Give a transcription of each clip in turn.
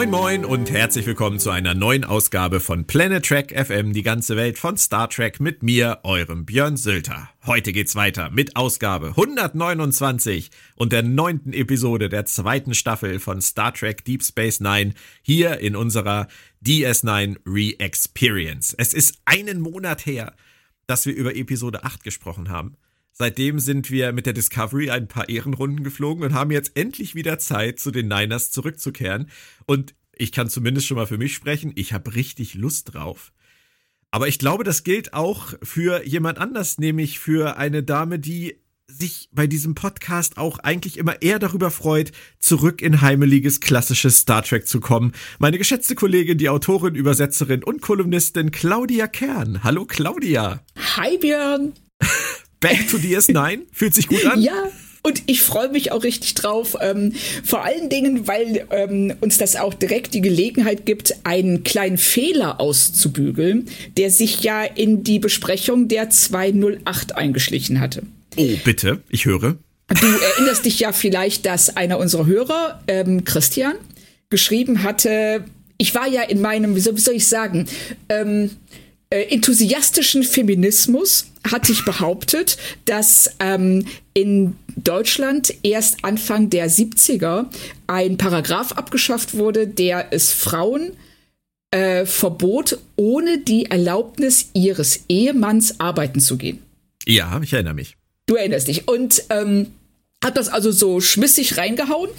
Moin Moin und herzlich willkommen zu einer neuen Ausgabe von Planet Trek FM, die ganze Welt von Star Trek mit mir, eurem Björn Sülter. Heute geht's weiter mit Ausgabe 129 und der neunten Episode der zweiten Staffel von Star Trek Deep Space Nine hier in unserer DS9 Re-Experience. Es ist einen Monat her, dass wir über Episode 8 gesprochen haben. Seitdem sind wir mit der Discovery ein paar Ehrenrunden geflogen und haben jetzt endlich wieder Zeit, zu den Niners zurückzukehren. Und ich kann zumindest schon mal für mich sprechen, ich habe richtig Lust drauf. Aber ich glaube, das gilt auch für jemand anders, nämlich für eine Dame, die sich bei diesem Podcast auch eigentlich immer eher darüber freut, zurück in heimeliges klassisches Star Trek zu kommen. Meine geschätzte Kollegin, die Autorin, Übersetzerin und Kolumnistin Claudia Kern. Hallo Claudia. Hi Björn. Back to DS9? Fühlt sich gut an? Ja. Und ich freue mich auch richtig drauf, ähm, vor allen Dingen, weil ähm, uns das auch direkt die Gelegenheit gibt, einen kleinen Fehler auszubügeln, der sich ja in die Besprechung der 208 eingeschlichen hatte. Oh, bitte, ich höre. Du erinnerst dich ja vielleicht, dass einer unserer Hörer, ähm, Christian, geschrieben hatte, ich war ja in meinem, wie soll, wie soll ich sagen, ähm, äh, enthusiastischen Feminismus hat sich behauptet, dass ähm, in Deutschland erst Anfang der 70er ein Paragraph abgeschafft wurde, der es Frauen äh, verbot, ohne die Erlaubnis ihres Ehemanns arbeiten zu gehen. Ja, ich erinnere mich. Du erinnerst dich. Und ähm, hat das also so schmissig reingehauen.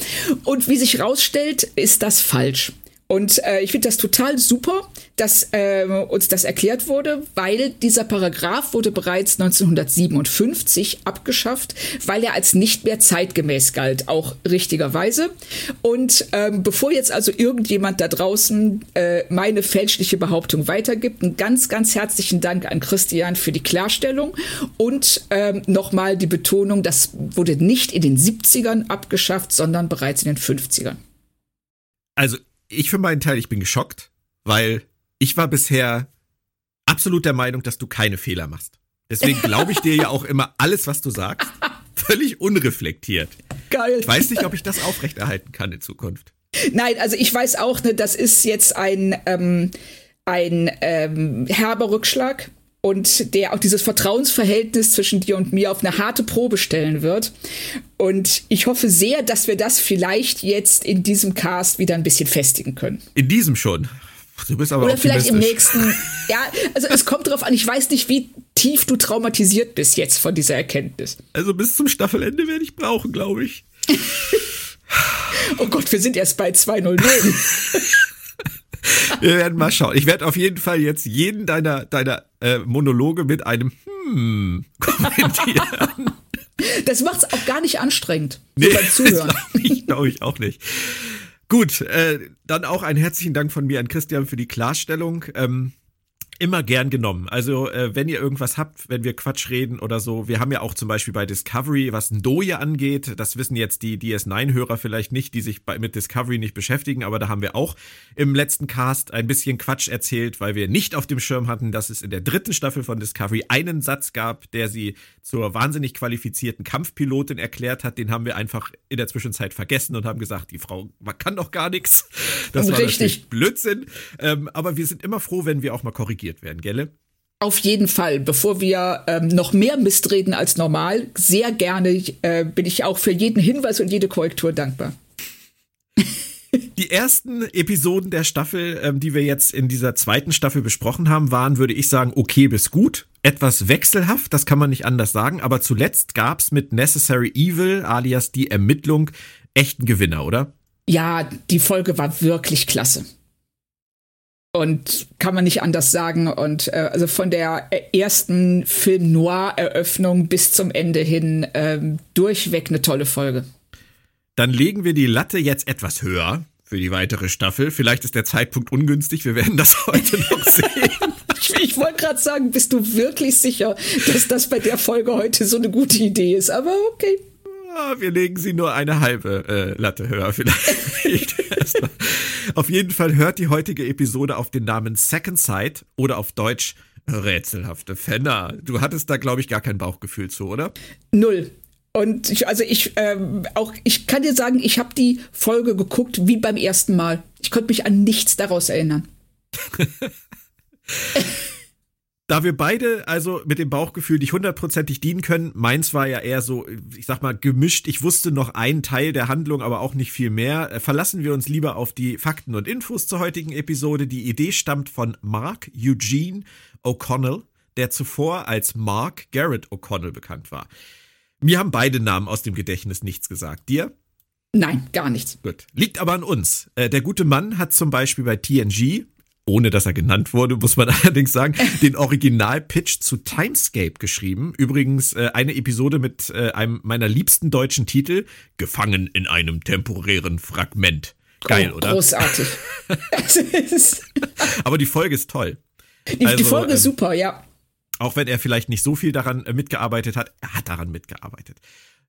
Und wie sich rausstellt, ist das falsch. Und äh, ich finde das total super, dass äh, uns das erklärt wurde, weil dieser Paragraph wurde bereits 1957 abgeschafft, weil er als nicht mehr zeitgemäß galt, auch richtigerweise. Und ähm, bevor jetzt also irgendjemand da draußen äh, meine fälschliche Behauptung weitergibt, einen ganz, ganz herzlichen Dank an Christian für die Klarstellung und ähm, nochmal die Betonung, das wurde nicht in den 70ern abgeschafft, sondern bereits in den 50ern. Also ich für meinen Teil, ich bin geschockt, weil ich war bisher absolut der Meinung, dass du keine Fehler machst. Deswegen glaube ich dir ja auch immer alles, was du sagst. Völlig unreflektiert. Geil. Ich weiß nicht, ob ich das aufrechterhalten kann in Zukunft. Nein, also ich weiß auch, ne, das ist jetzt ein, ähm, ein ähm, herber Rückschlag und der auch dieses Vertrauensverhältnis zwischen dir und mir auf eine harte Probe stellen wird. Und ich hoffe sehr, dass wir das vielleicht jetzt in diesem Cast wieder ein bisschen festigen können. In diesem schon. Du bist aber Oder vielleicht im nächsten. Ja, also es kommt darauf an. Ich weiß nicht, wie tief du traumatisiert bist jetzt von dieser Erkenntnis. Also bis zum Staffelende werde ich brauchen, glaube ich. oh Gott, wir sind erst bei 2.00. Wir werden mal schauen. Ich werde auf jeden Fall jetzt jeden deiner, deiner äh, Monologe mit einem Hm kommentieren. Das macht's auch gar nicht anstrengend. Nee, beim Zuhören. Glaube ich, auch nicht. Gut, äh, dann auch einen herzlichen Dank von mir an Christian für die Klarstellung. Ähm, immer gern genommen. Also, äh, wenn ihr irgendwas habt, wenn wir Quatsch reden oder so, wir haben ja auch zum Beispiel bei Discovery, was ein Doje angeht, das wissen jetzt die DS9-Hörer vielleicht nicht, die sich bei, mit Discovery nicht beschäftigen, aber da haben wir auch im letzten Cast ein bisschen Quatsch erzählt, weil wir nicht auf dem Schirm hatten, dass es in der dritten Staffel von Discovery einen Satz gab, der sie zur wahnsinnig qualifizierten Kampfpilotin erklärt hat. Den haben wir einfach in der Zwischenzeit vergessen und haben gesagt, die Frau man kann doch gar nichts. Das war Richtig. natürlich Blödsinn. Ähm, aber wir sind immer froh, wenn wir auch mal korrigieren korrigiert werden, gell? Auf jeden Fall. Bevor wir ähm, noch mehr Mist reden als normal, sehr gerne äh, bin ich auch für jeden Hinweis und jede Korrektur dankbar. Die ersten Episoden der Staffel, ähm, die wir jetzt in dieser zweiten Staffel besprochen haben, waren, würde ich sagen, okay bis gut. Etwas wechselhaft, das kann man nicht anders sagen. Aber zuletzt gab's mit Necessary Evil, alias die Ermittlung, echten Gewinner, oder? Ja, die Folge war wirklich klasse. Und kann man nicht anders sagen. Und äh, also von der ersten Film Noir-Eröffnung bis zum Ende hin ähm, durchweg eine tolle Folge. Dann legen wir die Latte jetzt etwas höher für die weitere Staffel. Vielleicht ist der Zeitpunkt ungünstig, wir werden das heute noch sehen. ich, ich wollte gerade sagen, bist du wirklich sicher, dass das bei der Folge heute so eine gute Idee ist? Aber okay. Ah, wir legen sie nur eine halbe äh, Latte höher vielleicht. auf jeden Fall hört die heutige Episode auf den Namen Second Sight oder auf Deutsch rätselhafte Fenner. Du hattest da, glaube ich, gar kein Bauchgefühl zu, oder? Null. Und ich, also ich ähm, auch, ich kann dir sagen, ich habe die Folge geguckt wie beim ersten Mal. Ich konnte mich an nichts daraus erinnern. da wir beide also mit dem Bauchgefühl nicht hundertprozentig dienen können, meins war ja eher so, ich sag mal, gemischt. Ich wusste noch einen Teil der Handlung, aber auch nicht viel mehr. Äh, verlassen wir uns lieber auf die Fakten und Infos zur heutigen Episode. Die Idee stammt von Mark Eugene O'Connell, der zuvor als Mark Garrett O'Connell bekannt war. Mir haben beide Namen aus dem Gedächtnis nichts gesagt. Dir? Nein, gar nichts. Gut. Liegt aber an uns. Äh, der gute Mann hat zum Beispiel bei TNG ohne dass er genannt wurde, muss man allerdings sagen, den Original-Pitch zu Timescape geschrieben. Übrigens äh, eine Episode mit äh, einem meiner liebsten deutschen Titel, Gefangen in einem temporären Fragment. Geil, oh, oder? Großartig. Aber die Folge ist toll. Die, also, die Folge ist ähm, super, ja. Auch wenn er vielleicht nicht so viel daran äh, mitgearbeitet hat, er hat daran mitgearbeitet.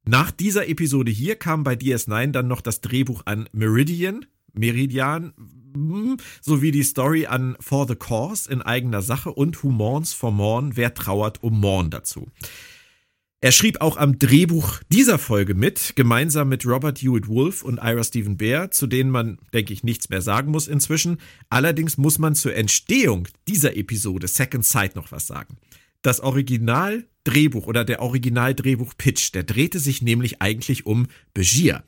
Nach dieser Episode hier kam bei DS9 dann noch das Drehbuch an Meridian, Meridian, sowie die Story an For the Cause in eigener Sache und Who Mourns for Morn, Wer trauert um Morn dazu. Er schrieb auch am Drehbuch dieser Folge mit, gemeinsam mit Robert Hewitt Wolf und Ira Stephen Bear, zu denen man, denke ich, nichts mehr sagen muss inzwischen. Allerdings muss man zur Entstehung dieser Episode Second Sight noch was sagen. Das Original-Drehbuch oder der Original-Drehbuch-Pitch, der drehte sich nämlich eigentlich um Begier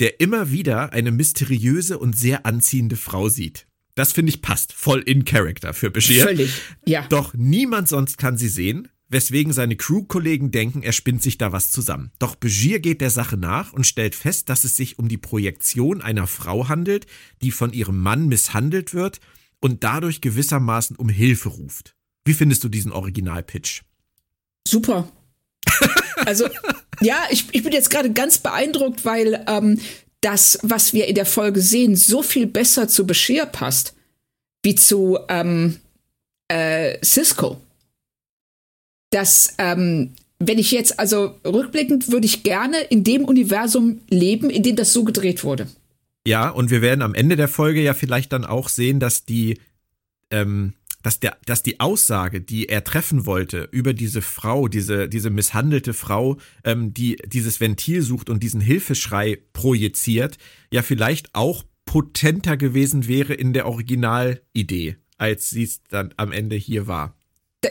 der immer wieder eine mysteriöse und sehr anziehende Frau sieht. Das finde ich passt voll in Character für Bashir. Völlig, ja. Doch niemand sonst kann sie sehen, weswegen seine Crew-Kollegen denken, er spinnt sich da was zusammen. Doch Begier geht der Sache nach und stellt fest, dass es sich um die Projektion einer Frau handelt, die von ihrem Mann misshandelt wird und dadurch gewissermaßen um Hilfe ruft. Wie findest du diesen Original-Pitch? Super. Also, ja, ich, ich bin jetzt gerade ganz beeindruckt, weil ähm, das, was wir in der Folge sehen, so viel besser zu Bashir passt, wie zu ähm, äh, Cisco. Dass, ähm, wenn ich jetzt, also rückblickend würde ich gerne in dem Universum leben, in dem das so gedreht wurde. Ja, und wir werden am Ende der Folge ja vielleicht dann auch sehen, dass die ähm, dass, der, dass die Aussage, die er treffen wollte über diese Frau, diese, diese misshandelte Frau, ähm, die dieses Ventil sucht und diesen Hilfeschrei projiziert, ja vielleicht auch potenter gewesen wäre in der Originalidee, als sie es dann am Ende hier war.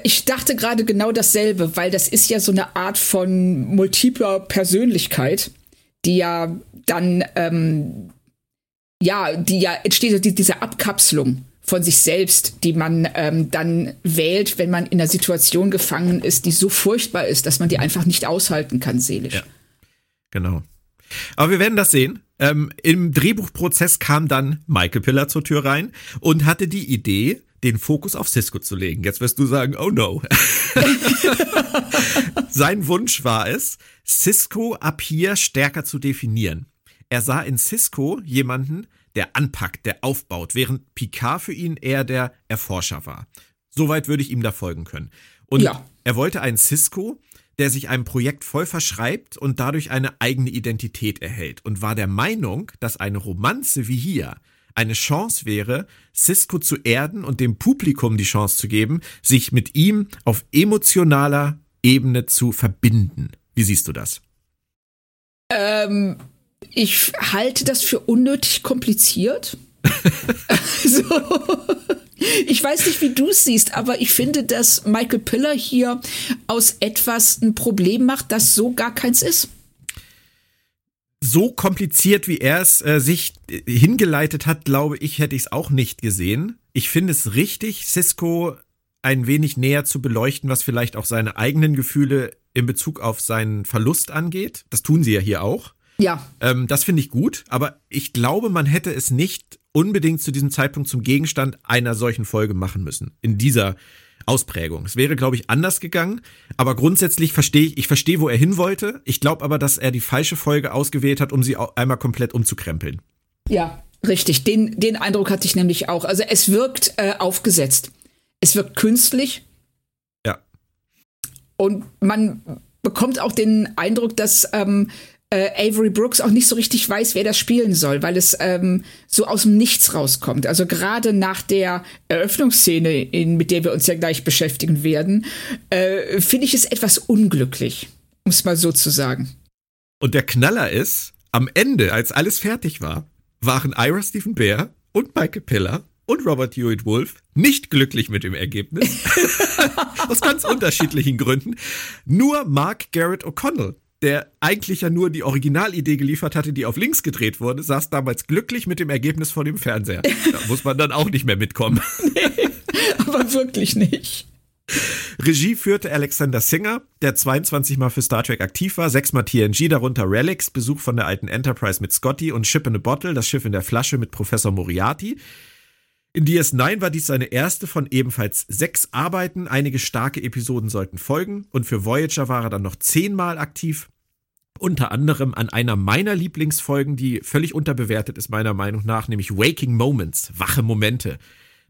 Ich dachte gerade genau dasselbe, weil das ist ja so eine Art von multipler Persönlichkeit, die ja dann, ähm, ja, die ja entsteht, diese Abkapselung von sich selbst, die man ähm, dann wählt, wenn man in einer Situation gefangen ist, die so furchtbar ist, dass man die einfach nicht aushalten kann, seelisch. Ja, genau. Aber wir werden das sehen. Ähm, Im Drehbuchprozess kam dann Michael Piller zur Tür rein und hatte die Idee, den Fokus auf Cisco zu legen. Jetzt wirst du sagen, oh no. Sein Wunsch war es, Cisco ab hier stärker zu definieren. Er sah in Cisco jemanden, der anpackt, der aufbaut, während Picard für ihn eher der Erforscher war. Soweit würde ich ihm da folgen können. Und ja. er wollte einen Cisco, der sich einem Projekt voll verschreibt und dadurch eine eigene Identität erhält und war der Meinung, dass eine Romanze wie hier eine Chance wäre, Cisco zu erden und dem Publikum die Chance zu geben, sich mit ihm auf emotionaler Ebene zu verbinden. Wie siehst du das? Ähm, ich halte das für unnötig kompliziert. so. Ich weiß nicht, wie du es siehst, aber ich finde, dass Michael Piller hier aus etwas ein Problem macht, das so gar keins ist. So kompliziert, wie er es äh, sich äh, hingeleitet hat, glaube ich, hätte ich es auch nicht gesehen. Ich finde es richtig, Cisco ein wenig näher zu beleuchten, was vielleicht auch seine eigenen Gefühle in Bezug auf seinen Verlust angeht. Das tun sie ja hier auch. Ja. Ähm, das finde ich gut, aber ich glaube, man hätte es nicht unbedingt zu diesem Zeitpunkt zum Gegenstand einer solchen Folge machen müssen. In dieser Ausprägung. Es wäre, glaube ich, anders gegangen, aber grundsätzlich verstehe ich, ich verstehe, wo er hin wollte. Ich glaube aber, dass er die falsche Folge ausgewählt hat, um sie einmal komplett umzukrempeln. Ja, richtig. Den, den Eindruck hatte ich nämlich auch. Also es wirkt äh, aufgesetzt. Es wirkt künstlich. Ja. Und man bekommt auch den Eindruck, dass ähm, äh, Avery Brooks auch nicht so richtig weiß, wer das spielen soll, weil es ähm, so aus dem Nichts rauskommt. Also gerade nach der Eröffnungsszene, in, mit der wir uns ja gleich beschäftigen werden, äh, finde ich es etwas unglücklich, um es mal so zu sagen. Und der Knaller ist, am Ende, als alles fertig war, waren Ira Stephen Bear und Michael Piller und Robert Hewitt Wolf nicht glücklich mit dem Ergebnis. Aus ganz unterschiedlichen Gründen. Nur Mark Garrett O'Connell der eigentlich ja nur die Originalidee geliefert hatte, die auf links gedreht wurde, saß damals glücklich mit dem Ergebnis vor dem Fernseher. Da muss man dann auch nicht mehr mitkommen. Nee, aber wirklich nicht. Regie führte Alexander Singer, der 22 Mal für Star Trek aktiv war, sechsmal TNG, darunter Relics, Besuch von der alten Enterprise mit Scotty und Ship in a Bottle, das Schiff in der Flasche mit Professor Moriarty. In DS9 war dies seine erste von ebenfalls sechs Arbeiten. Einige starke Episoden sollten folgen und für Voyager war er dann noch zehnmal aktiv. Unter anderem an einer meiner Lieblingsfolgen, die völlig unterbewertet ist, meiner Meinung nach, nämlich Waking Moments, wache Momente.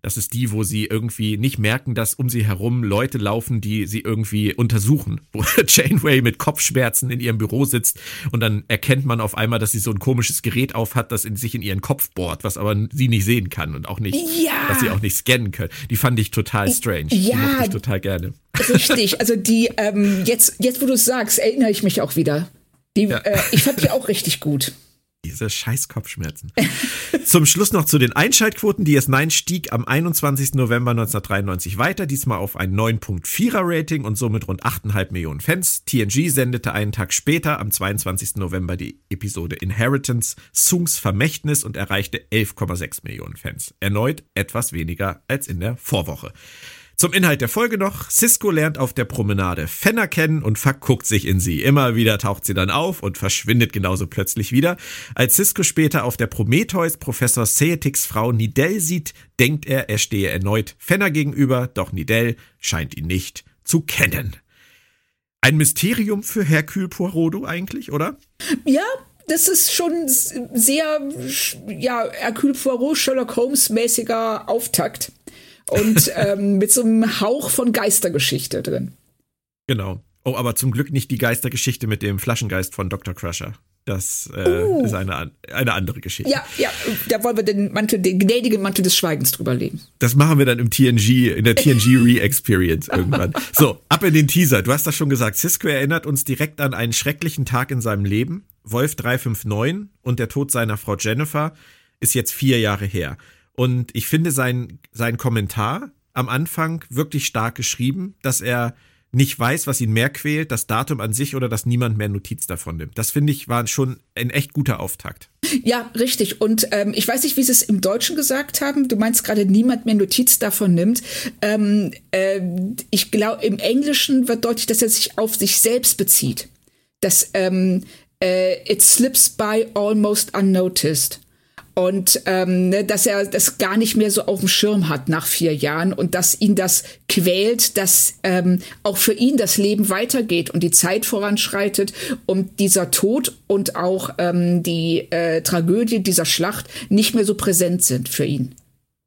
Das ist die, wo sie irgendwie nicht merken, dass um sie herum Leute laufen, die sie irgendwie untersuchen. Wo Janeway mit Kopfschmerzen in ihrem Büro sitzt und dann erkennt man auf einmal, dass sie so ein komisches Gerät auf hat, das in sich in ihren Kopf bohrt, was aber sie nicht sehen kann und auch nicht, ja. was sie auch nicht scannen können. Die fand ich total strange. Ja. Die mochte ich total gerne. Richtig. Also die, ähm, jetzt, jetzt wo du es sagst, erinnere ich mich auch wieder. Die, ja. äh, ich fand die auch richtig gut. Diese scheiß Kopfschmerzen. Zum Schluss noch zu den Einschaltquoten. Die S9 stieg am 21. November 1993 weiter, diesmal auf ein 9.4er Rating und somit rund 8,5 Millionen Fans. TNG sendete einen Tag später, am 22. November, die Episode Inheritance, Sungs Vermächtnis und erreichte 11,6 Millionen Fans. Erneut etwas weniger als in der Vorwoche. Zum Inhalt der Folge noch. Cisco lernt auf der Promenade Fenner kennen und verguckt sich in sie. Immer wieder taucht sie dann auf und verschwindet genauso plötzlich wieder. Als Cisco später auf der Prometheus Professor Seetiks Frau Nidell sieht, denkt er, er stehe erneut Fenner gegenüber, doch Nidell scheint ihn nicht zu kennen. Ein Mysterium für Hercule Poirot eigentlich, oder? Ja, das ist schon sehr, ja, Hercule Poirot, Sherlock Holmes mäßiger Auftakt und ähm, mit so einem Hauch von Geistergeschichte drin. Genau. Oh, aber zum Glück nicht die Geistergeschichte mit dem Flaschengeist von Dr. Crusher. Das äh, uh. ist eine, eine andere Geschichte. Ja, ja, da wollen wir den Mantel, den gnädigen Mantel des Schweigens drüber legen. Das machen wir dann im TNG, in der TNG Re-Experience irgendwann. So, ab in den Teaser. Du hast das schon gesagt. Cisco erinnert uns direkt an einen schrecklichen Tag in seinem Leben. Wolf 359 und der Tod seiner Frau Jennifer ist jetzt vier Jahre her. Und ich finde sein, sein Kommentar am Anfang wirklich stark geschrieben, dass er nicht weiß, was ihn mehr quält, das Datum an sich oder dass niemand mehr Notiz davon nimmt. Das finde ich war schon ein echt guter Auftakt. Ja, richtig. Und ähm, ich weiß nicht, wie sie es im Deutschen gesagt haben. Du meinst gerade, niemand mehr Notiz davon nimmt. Ähm, äh, ich glaube, im Englischen wird deutlich, dass er sich auf sich selbst bezieht. Dass ähm, äh, it slips by almost unnoticed und ähm, ne, dass er das gar nicht mehr so auf dem Schirm hat nach vier Jahren und dass ihn das quält, dass ähm, auch für ihn das Leben weitergeht und die Zeit voranschreitet und dieser Tod und auch ähm, die äh, Tragödie dieser Schlacht nicht mehr so präsent sind für ihn.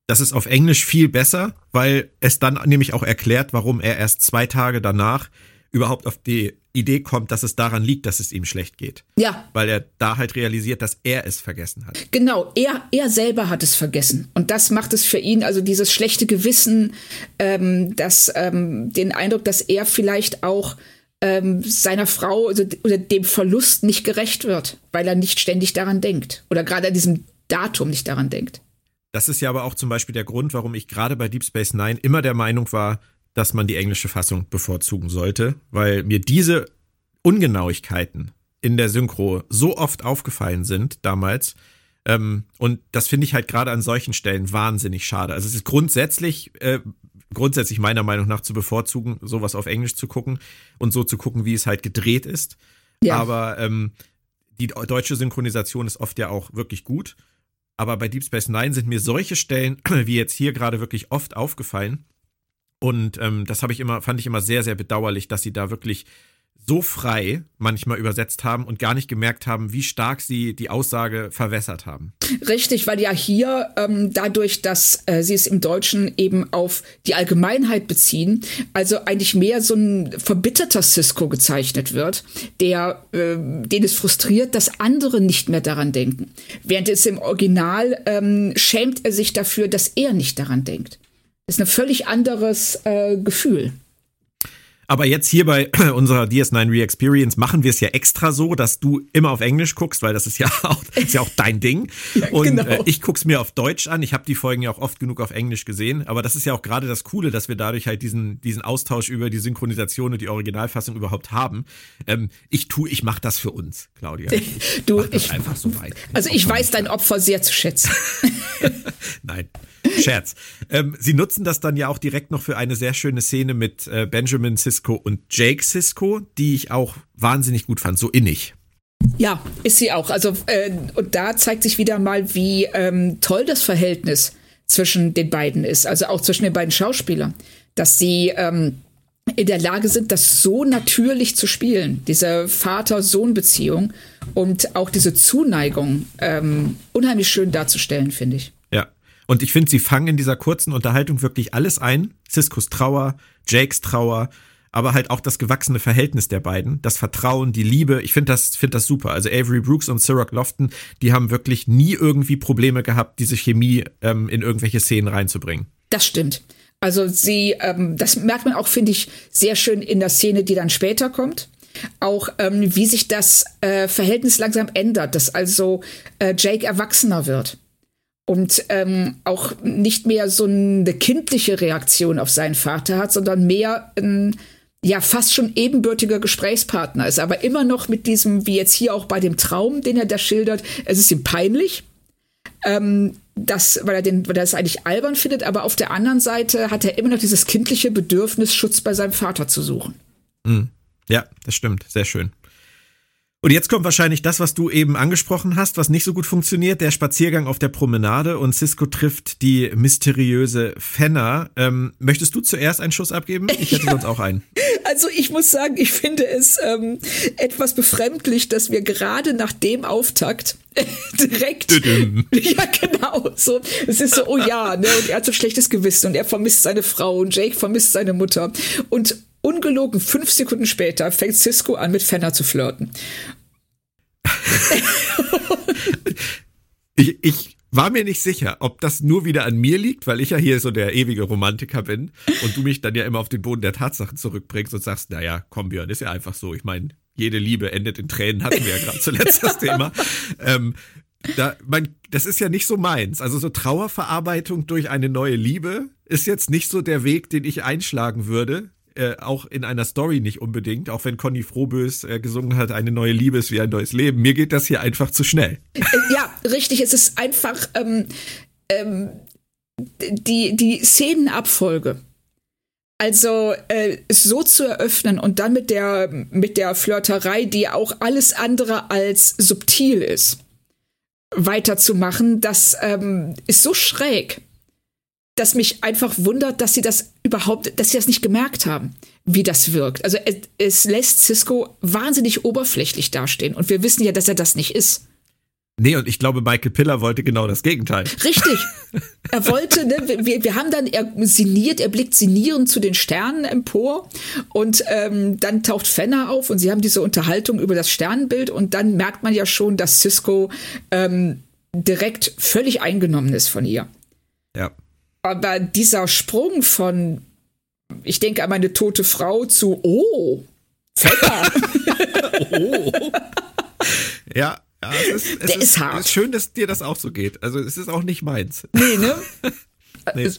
Das ist auf Englisch viel besser, weil es dann nämlich auch erklärt, warum er erst zwei Tage danach überhaupt auf die Idee kommt, dass es daran liegt, dass es ihm schlecht geht. Ja. Weil er da halt realisiert, dass er es vergessen hat. Genau, er, er selber hat es vergessen. Und das macht es für ihn, also dieses schlechte Gewissen, ähm, das, ähm, den Eindruck, dass er vielleicht auch ähm, seiner Frau also, oder dem Verlust nicht gerecht wird, weil er nicht ständig daran denkt. Oder gerade an diesem Datum nicht daran denkt. das ist ja aber auch zum Beispiel der Grund, warum ich gerade bei Deep Space Nine immer der Meinung war, dass man die englische Fassung bevorzugen sollte, weil mir diese Ungenauigkeiten in der Synchro so oft aufgefallen sind damals. Ähm, und das finde ich halt gerade an solchen Stellen wahnsinnig schade. Also es ist grundsätzlich, äh, grundsätzlich meiner Meinung nach zu bevorzugen, sowas auf Englisch zu gucken und so zu gucken, wie es halt gedreht ist. Ja. Aber ähm, die deutsche Synchronisation ist oft ja auch wirklich gut. Aber bei Deep Space Nine sind mir solche Stellen, wie jetzt hier gerade, wirklich oft aufgefallen. Und ähm, das habe ich immer, fand ich immer sehr, sehr bedauerlich, dass sie da wirklich so frei manchmal übersetzt haben und gar nicht gemerkt haben, wie stark sie die Aussage verwässert haben. Richtig, weil ja hier ähm, dadurch, dass äh, sie es im Deutschen eben auf die Allgemeinheit beziehen, also eigentlich mehr so ein verbitterter Cisco gezeichnet wird, der äh, den es frustriert, dass andere nicht mehr daran denken. Während es im Original ähm, schämt er sich dafür, dass er nicht daran denkt. Das ist ein völlig anderes äh, Gefühl. Aber jetzt hier bei unserer DS9 Re-Experience machen wir es ja extra so, dass du immer auf Englisch guckst, weil das ist ja auch, ist ja auch dein Ding. Und genau. äh, ich guck's mir auf Deutsch an. Ich habe die Folgen ja auch oft genug auf Englisch gesehen. Aber das ist ja auch gerade das Coole, dass wir dadurch halt diesen, diesen Austausch über die Synchronisation und die Originalfassung überhaupt haben. Ähm, ich tu, ich mach das für uns, Claudia. Ich du, ich, einfach so weit. Also ich weiß dein Opfer sehr zu schätzen. Nein. Scherz. Ähm, sie nutzen das dann ja auch direkt noch für eine sehr schöne Szene mit äh, Benjamin Sisko und Jake Sisko, die ich auch wahnsinnig gut fand, so innig. Ja, ist sie auch. Also, äh, und da zeigt sich wieder mal, wie ähm, toll das Verhältnis zwischen den beiden ist, also auch zwischen den beiden Schauspielern, dass sie ähm, in der Lage sind, das so natürlich zu spielen, diese Vater-Sohn-Beziehung und auch diese Zuneigung ähm, unheimlich schön darzustellen, finde ich. Und ich finde, sie fangen in dieser kurzen Unterhaltung wirklich alles ein. Ciscos Trauer, Jakes Trauer, aber halt auch das gewachsene Verhältnis der beiden, das Vertrauen, die Liebe. Ich finde das, finde das super. Also Avery Brooks und Ciroc Lofton, die haben wirklich nie irgendwie Probleme gehabt, diese Chemie ähm, in irgendwelche Szenen reinzubringen. Das stimmt. Also sie, ähm, das merkt man auch, finde ich, sehr schön in der Szene, die dann später kommt. Auch ähm, wie sich das äh, Verhältnis langsam ändert, dass also äh, Jake erwachsener wird und ähm, auch nicht mehr so eine kindliche Reaktion auf seinen Vater hat, sondern mehr ein ja fast schon ebenbürtiger Gesprächspartner ist, aber immer noch mit diesem, wie jetzt hier auch bei dem Traum, den er da schildert, es ist ihm peinlich, ähm, das, weil er den, weil er das eigentlich albern findet, aber auf der anderen Seite hat er immer noch dieses kindliche Bedürfnis, Schutz bei seinem Vater zu suchen. Mhm. Ja, das stimmt, sehr schön. Und jetzt kommt wahrscheinlich das, was du eben angesprochen hast, was nicht so gut funktioniert, der Spaziergang auf der Promenade und Cisco trifft die mysteriöse Fenner. Ähm, möchtest du zuerst einen Schuss abgeben? Ich hätte ja. sonst auch einen. Also ich muss sagen, ich finde es ähm, etwas befremdlich, dass wir gerade nach dem Auftakt direkt. ja, genau. So, es ist so, oh ja, ne, und er hat so schlechtes Gewissen und er vermisst seine Frau und Jake vermisst seine Mutter. Und ungelogen fünf Sekunden später fängt Cisco an, mit Fenner zu flirten. ich, ich war mir nicht sicher, ob das nur wieder an mir liegt, weil ich ja hier so der ewige Romantiker bin und du mich dann ja immer auf den Boden der Tatsachen zurückbringst und sagst, naja, komm Björn, ist ja einfach so. Ich meine, jede Liebe endet in Tränen, hatten wir ja gerade zuletzt das Thema. Ähm, da, mein, das ist ja nicht so meins. Also so Trauerverarbeitung durch eine neue Liebe ist jetzt nicht so der Weg, den ich einschlagen würde. Äh, auch in einer Story nicht unbedingt, auch wenn Conny Frohbös äh, gesungen hat, eine neue Liebe ist wie ein neues Leben. Mir geht das hier einfach zu schnell. Äh, ja, richtig. Es ist einfach ähm, ähm, die, die Szenenabfolge. Also äh, so zu eröffnen und dann mit der, mit der Flirterei, die auch alles andere als subtil ist, weiterzumachen, das ähm, ist so schräg dass mich einfach wundert, dass sie das überhaupt, dass sie das nicht gemerkt haben, wie das wirkt. Also es, es lässt Cisco wahnsinnig oberflächlich dastehen und wir wissen ja, dass er das nicht ist. Nee, und ich glaube, Michael Piller wollte genau das Gegenteil. Richtig. Er wollte, ne, wir, wir haben dann, er sinniert, er blickt sinnierend zu den Sternen empor und ähm, dann taucht Fenner auf und sie haben diese Unterhaltung über das Sternenbild und dann merkt man ja schon, dass Cisco ähm, direkt völlig eingenommen ist von ihr. Ja. Aber dieser Sprung von, ich denke an meine tote Frau zu, oh, Fetter. oh. Ja, Ja, es ist, es Der ist, ist hart. Ist schön, dass dir das auch so geht. Also es ist auch nicht meins. Nee, ne? Nee.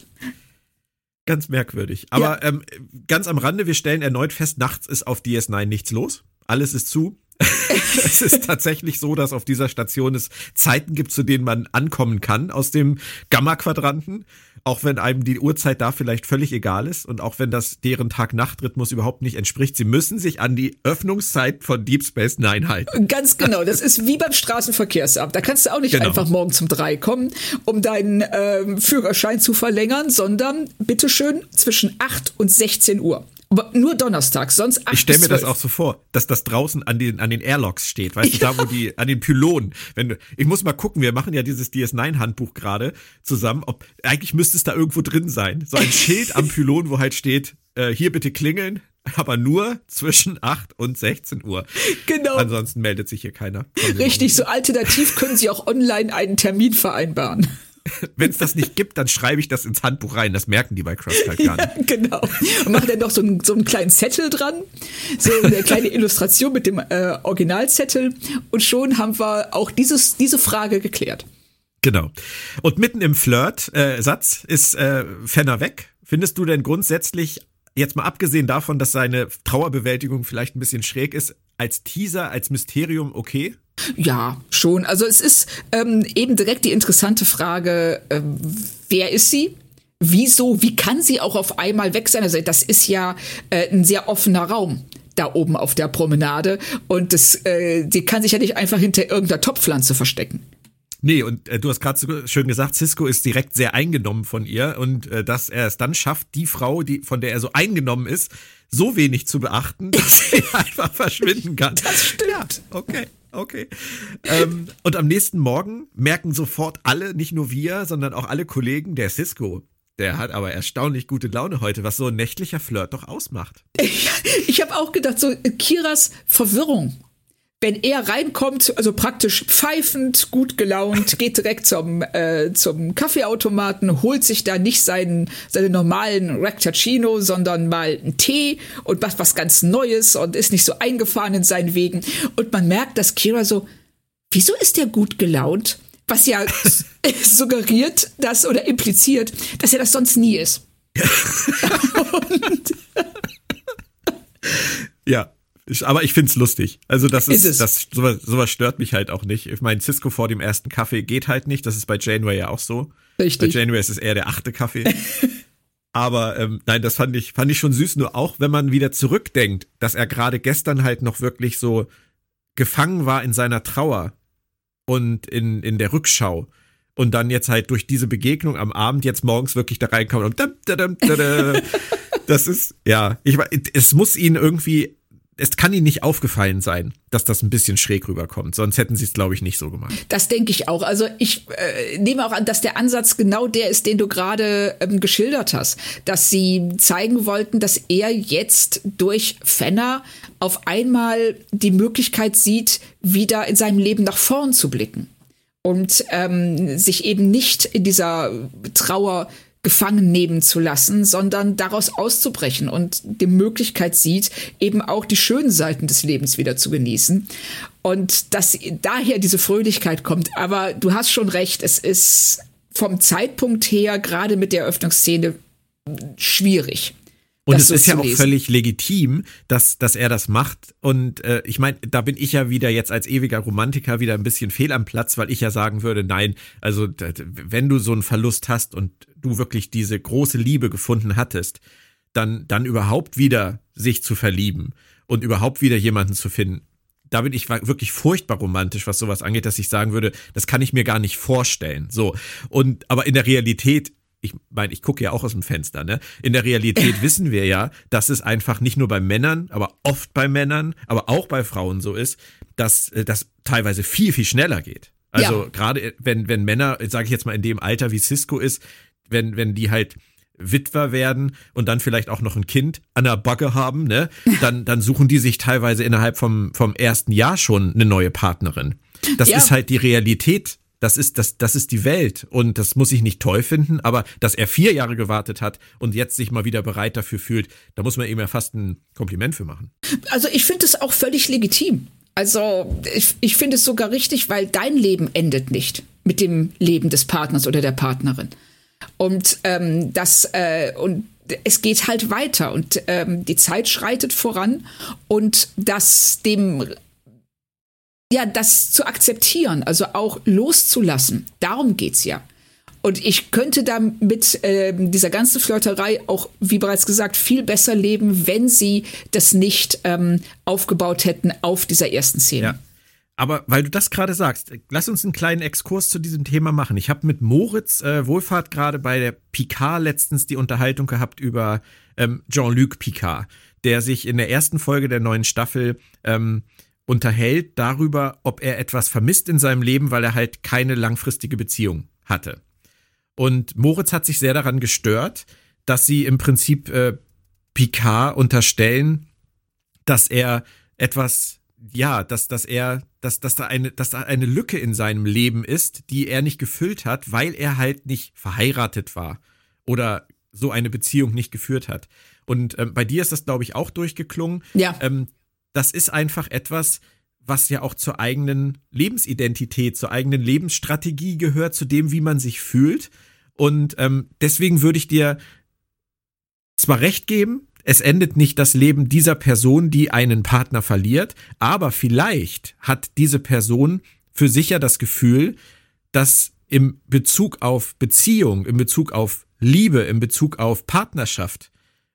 Ganz merkwürdig. Aber ähm, ganz am Rande, wir stellen erneut fest, nachts ist auf DS9 nichts los. Alles ist zu. es ist tatsächlich so, dass auf dieser Station es Zeiten gibt, zu denen man ankommen kann aus dem Gamma-Quadranten. Auch wenn einem die Uhrzeit da vielleicht völlig egal ist und auch wenn das deren Tag-Nacht-Rhythmus überhaupt nicht entspricht. Sie müssen sich an die Öffnungszeit von Deep Space Nine halten. Ganz genau, das ist wie beim Straßenverkehrsamt. Da kannst du auch nicht Genau. einfach morgen zum drei kommen, um deinen ähm, Führerschein zu verlängern, sondern bitteschön zwischen 8 und 16 Uhr. Aber nur donnerstags, sonst 8 Ich stelle mir das 12. auch so vor, dass das draußen an den, an den Airlocks steht, weißt du, da wo die, an den Pylonen. Wenn du, ich muss mal gucken, wir machen ja dieses DS9-Handbuch gerade zusammen, ob, eigentlich müsste es da irgendwo drin sein. So ein Schild am Pylon, wo halt steht, äh, hier bitte klingeln, aber nur zwischen 8 und 16 Uhr. Genau. Ansonsten meldet sich hier keiner. Richtig, so alternativ können Sie auch online einen Termin vereinbaren. Wenn es das nicht gibt, dann schreibe ich das ins Handbuch rein. Das merken die bei CrossCut gar nicht. Ja, genau. Und macht dann noch so einen, so einen kleinen Zettel dran, so eine kleine Illustration mit dem äh, Originalzettel und schon haben wir auch dieses, diese Frage geklärt. Genau. Und mitten im Flirt-Satz äh, Satz ist äh, Fenner weg. Findest du denn grundsätzlich, jetzt mal abgesehen davon, dass seine Trauerbewältigung vielleicht ein bisschen schräg ist, als Teaser, als Mysterium okay? Ja, schon. Also es ist ähm, eben direkt die interessante Frage, ähm, wer ist sie? Wieso? Wie kann sie auch auf einmal weg sein? Also das ist ja äh, ein sehr offener Raum da oben auf der Promenade und das, äh, die kann sich ja nicht einfach hinter irgendeiner Topfpflanze verstecken. Nee, und äh, du hast gerade so schön gesagt, Cisco ist direkt sehr eingenommen von ihr und äh, dass er es dann schafft, die Frau, die von der er so eingenommen ist, so wenig zu beachten, dass sie einfach verschwinden kann. Das stimmt. Ja, okay. Okay. Ähm, und am nächsten Morgen merken sofort alle, nicht nur wir, sondern auch alle Kollegen, der Cisco, der hat aber erstaunlich gute Laune heute, was so ein nächtlicher Flirt doch ausmacht. Ich habe auch gedacht, so Kiras Verwirrung. Wenn er reinkommt, also praktisch pfeifend, gut gelaunt, geht direkt zum, äh, zum Kaffeeautomaten, holt sich da nicht seinen, seinen normalen Rectacino, sondern mal einen Tee und macht was ganz Neues und ist nicht so eingefahren in seinen Wegen. Und man merkt, dass Kira so, wieso ist der gut gelaunt? Was ja suggeriert, dass oder impliziert, dass er das sonst nie ist. und, Ja. Aber ich find's lustig. Also das ist, Ist das sowas, sowas stört mich halt auch nicht. Ich meine, Cisco vor dem ersten Kaffee geht halt nicht. Das ist bei Janeway ja auch so. Richtig. Bei Janeway ist es eher der achte Kaffee. Aber ähm, nein, das fand ich, fand ich schon süß. Nur auch, wenn man wieder zurückdenkt, dass er gerade gestern halt noch wirklich so gefangen war in seiner Trauer und in, in der Rückschau. Und dann jetzt halt durch diese Begegnung am Abend jetzt morgens wirklich da reinkommt und dum, dum, dum, dum. das ist, ja, ich es muss ihn irgendwie, es kann ihnen nicht aufgefallen sein, dass das ein bisschen schräg rüberkommt. Sonst hätten sie es, glaube ich, nicht so gemacht. Das denke ich auch. Also ich äh, nehme auch an, dass der Ansatz genau der ist, den du gerade ähm, geschildert hast. Dass sie zeigen wollten, dass er jetzt durch Fenner auf einmal die Möglichkeit sieht, wieder in seinem Leben nach vorn zu blicken. Und ähm, sich eben nicht in dieser Trauer gefangen nehmen zu lassen, sondern daraus auszubrechen und die Möglichkeit sieht, eben auch die schönen Seiten des Lebens wieder zu genießen. Und dass daher diese Fröhlichkeit kommt. Aber du hast schon recht, es ist vom Zeitpunkt her, gerade mit der Eröffnungsszene, schwierig. Und es ist ja auch lesen. völlig legitim, dass, dass er das macht. Und äh, ich meine, da bin ich ja wieder jetzt als ewiger Romantiker wieder ein bisschen fehl am Platz, weil ich ja sagen würde, nein, also wenn du so einen Verlust hast und du wirklich diese große Liebe gefunden hattest, dann, dann überhaupt wieder sich zu verlieben und überhaupt wieder jemanden zu finden. Da bin ich wirklich furchtbar romantisch, was sowas angeht, dass ich sagen würde, das kann ich mir gar nicht vorstellen. So. Und, aber in der Realität ich meine, ich gucke ja auch aus dem Fenster, ne? In der Realität wissen wir ja, dass es einfach nicht nur bei Männern, aber oft bei Männern, aber auch bei Frauen so ist, dass äh, das teilweise viel, viel schneller geht. Also Ja. gerade wenn, wenn Männer, sage ich jetzt mal in dem Alter wie Cisco ist, wenn, wenn die halt Witwer werden und dann vielleicht auch noch ein Kind an der Backe haben, ne, dann, dann suchen die sich teilweise innerhalb vom, vom ersten Jahr schon eine neue Partnerin. Das Ja. ist halt die Realität. Das ist, das, das ist die Welt. Und das muss ich nicht toll finden, aber dass er vier Jahre gewartet hat und jetzt sich mal wieder bereit dafür fühlt, da muss man ihm ja fast ein Kompliment für machen. Also ich finde es auch völlig legitim. Also ich, ich finde es sogar richtig, weil dein Leben endet nicht mit dem Leben des Partners oder der Partnerin. Und ähm, das äh, und es geht halt weiter und ähm, die Zeit schreitet voran und das dem ja das zu akzeptieren, also auch loszulassen. Darum geht's ja. Und ich könnte da mit äh, dieser ganzen Flirterei auch, wie bereits gesagt, viel besser leben, wenn sie das nicht ähm, aufgebaut hätten auf dieser ersten Szene. Ja. Aber weil du das gerade sagst, lass uns einen kleinen Exkurs zu diesem Thema machen. Ich habe mit Moritz äh, Wohlfahrt gerade bei der Picard letztens die Unterhaltung gehabt über ähm, Jean-Luc Picard, der sich in der ersten Folge der neuen Staffel ähm, unterhält darüber, ob er etwas vermisst in seinem Leben, weil er halt keine langfristige Beziehung hatte. Und Moritz hat sich sehr daran gestört, dass sie im Prinzip äh, Picard unterstellen, dass er etwas, ja, dass, dass er, dass, dass da eine, dass da eine Lücke in seinem Leben ist, die er nicht gefüllt hat, weil er halt nicht verheiratet war oder so eine Beziehung nicht geführt hat. Und ähm, bei dir ist das, glaube ich, auch durchgeklungen. Ja. Ähm, das ist einfach etwas, was ja auch zur eigenen Lebensidentität, zur eigenen Lebensstrategie gehört, zu dem, wie man sich fühlt. Und ähm, deswegen würde ich dir zwar recht geben, es endet nicht das Leben dieser Person, die einen Partner verliert, aber vielleicht hat diese Person für sich ja das Gefühl, dass im Bezug auf Beziehung, im Bezug auf Liebe, im Bezug auf Partnerschaft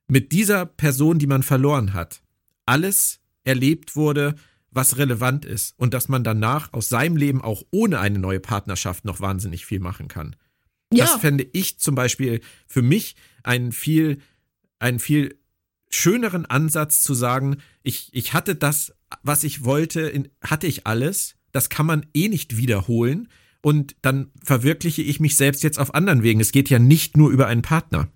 mit dieser Person, die man verloren hat, alles erlebt wurde, was relevant ist und dass man danach aus seinem Leben auch ohne eine neue Partnerschaft noch wahnsinnig viel machen kann. Ja. Das fände ich zum Beispiel für mich einen viel, einen viel schöneren Ansatz zu sagen, ich, ich hatte das, was ich wollte, in, hatte ich alles. Das kann man eh nicht wiederholen. Und dann verwirkliche ich mich selbst jetzt auf anderen Wegen. Es geht ja nicht nur über einen Partner.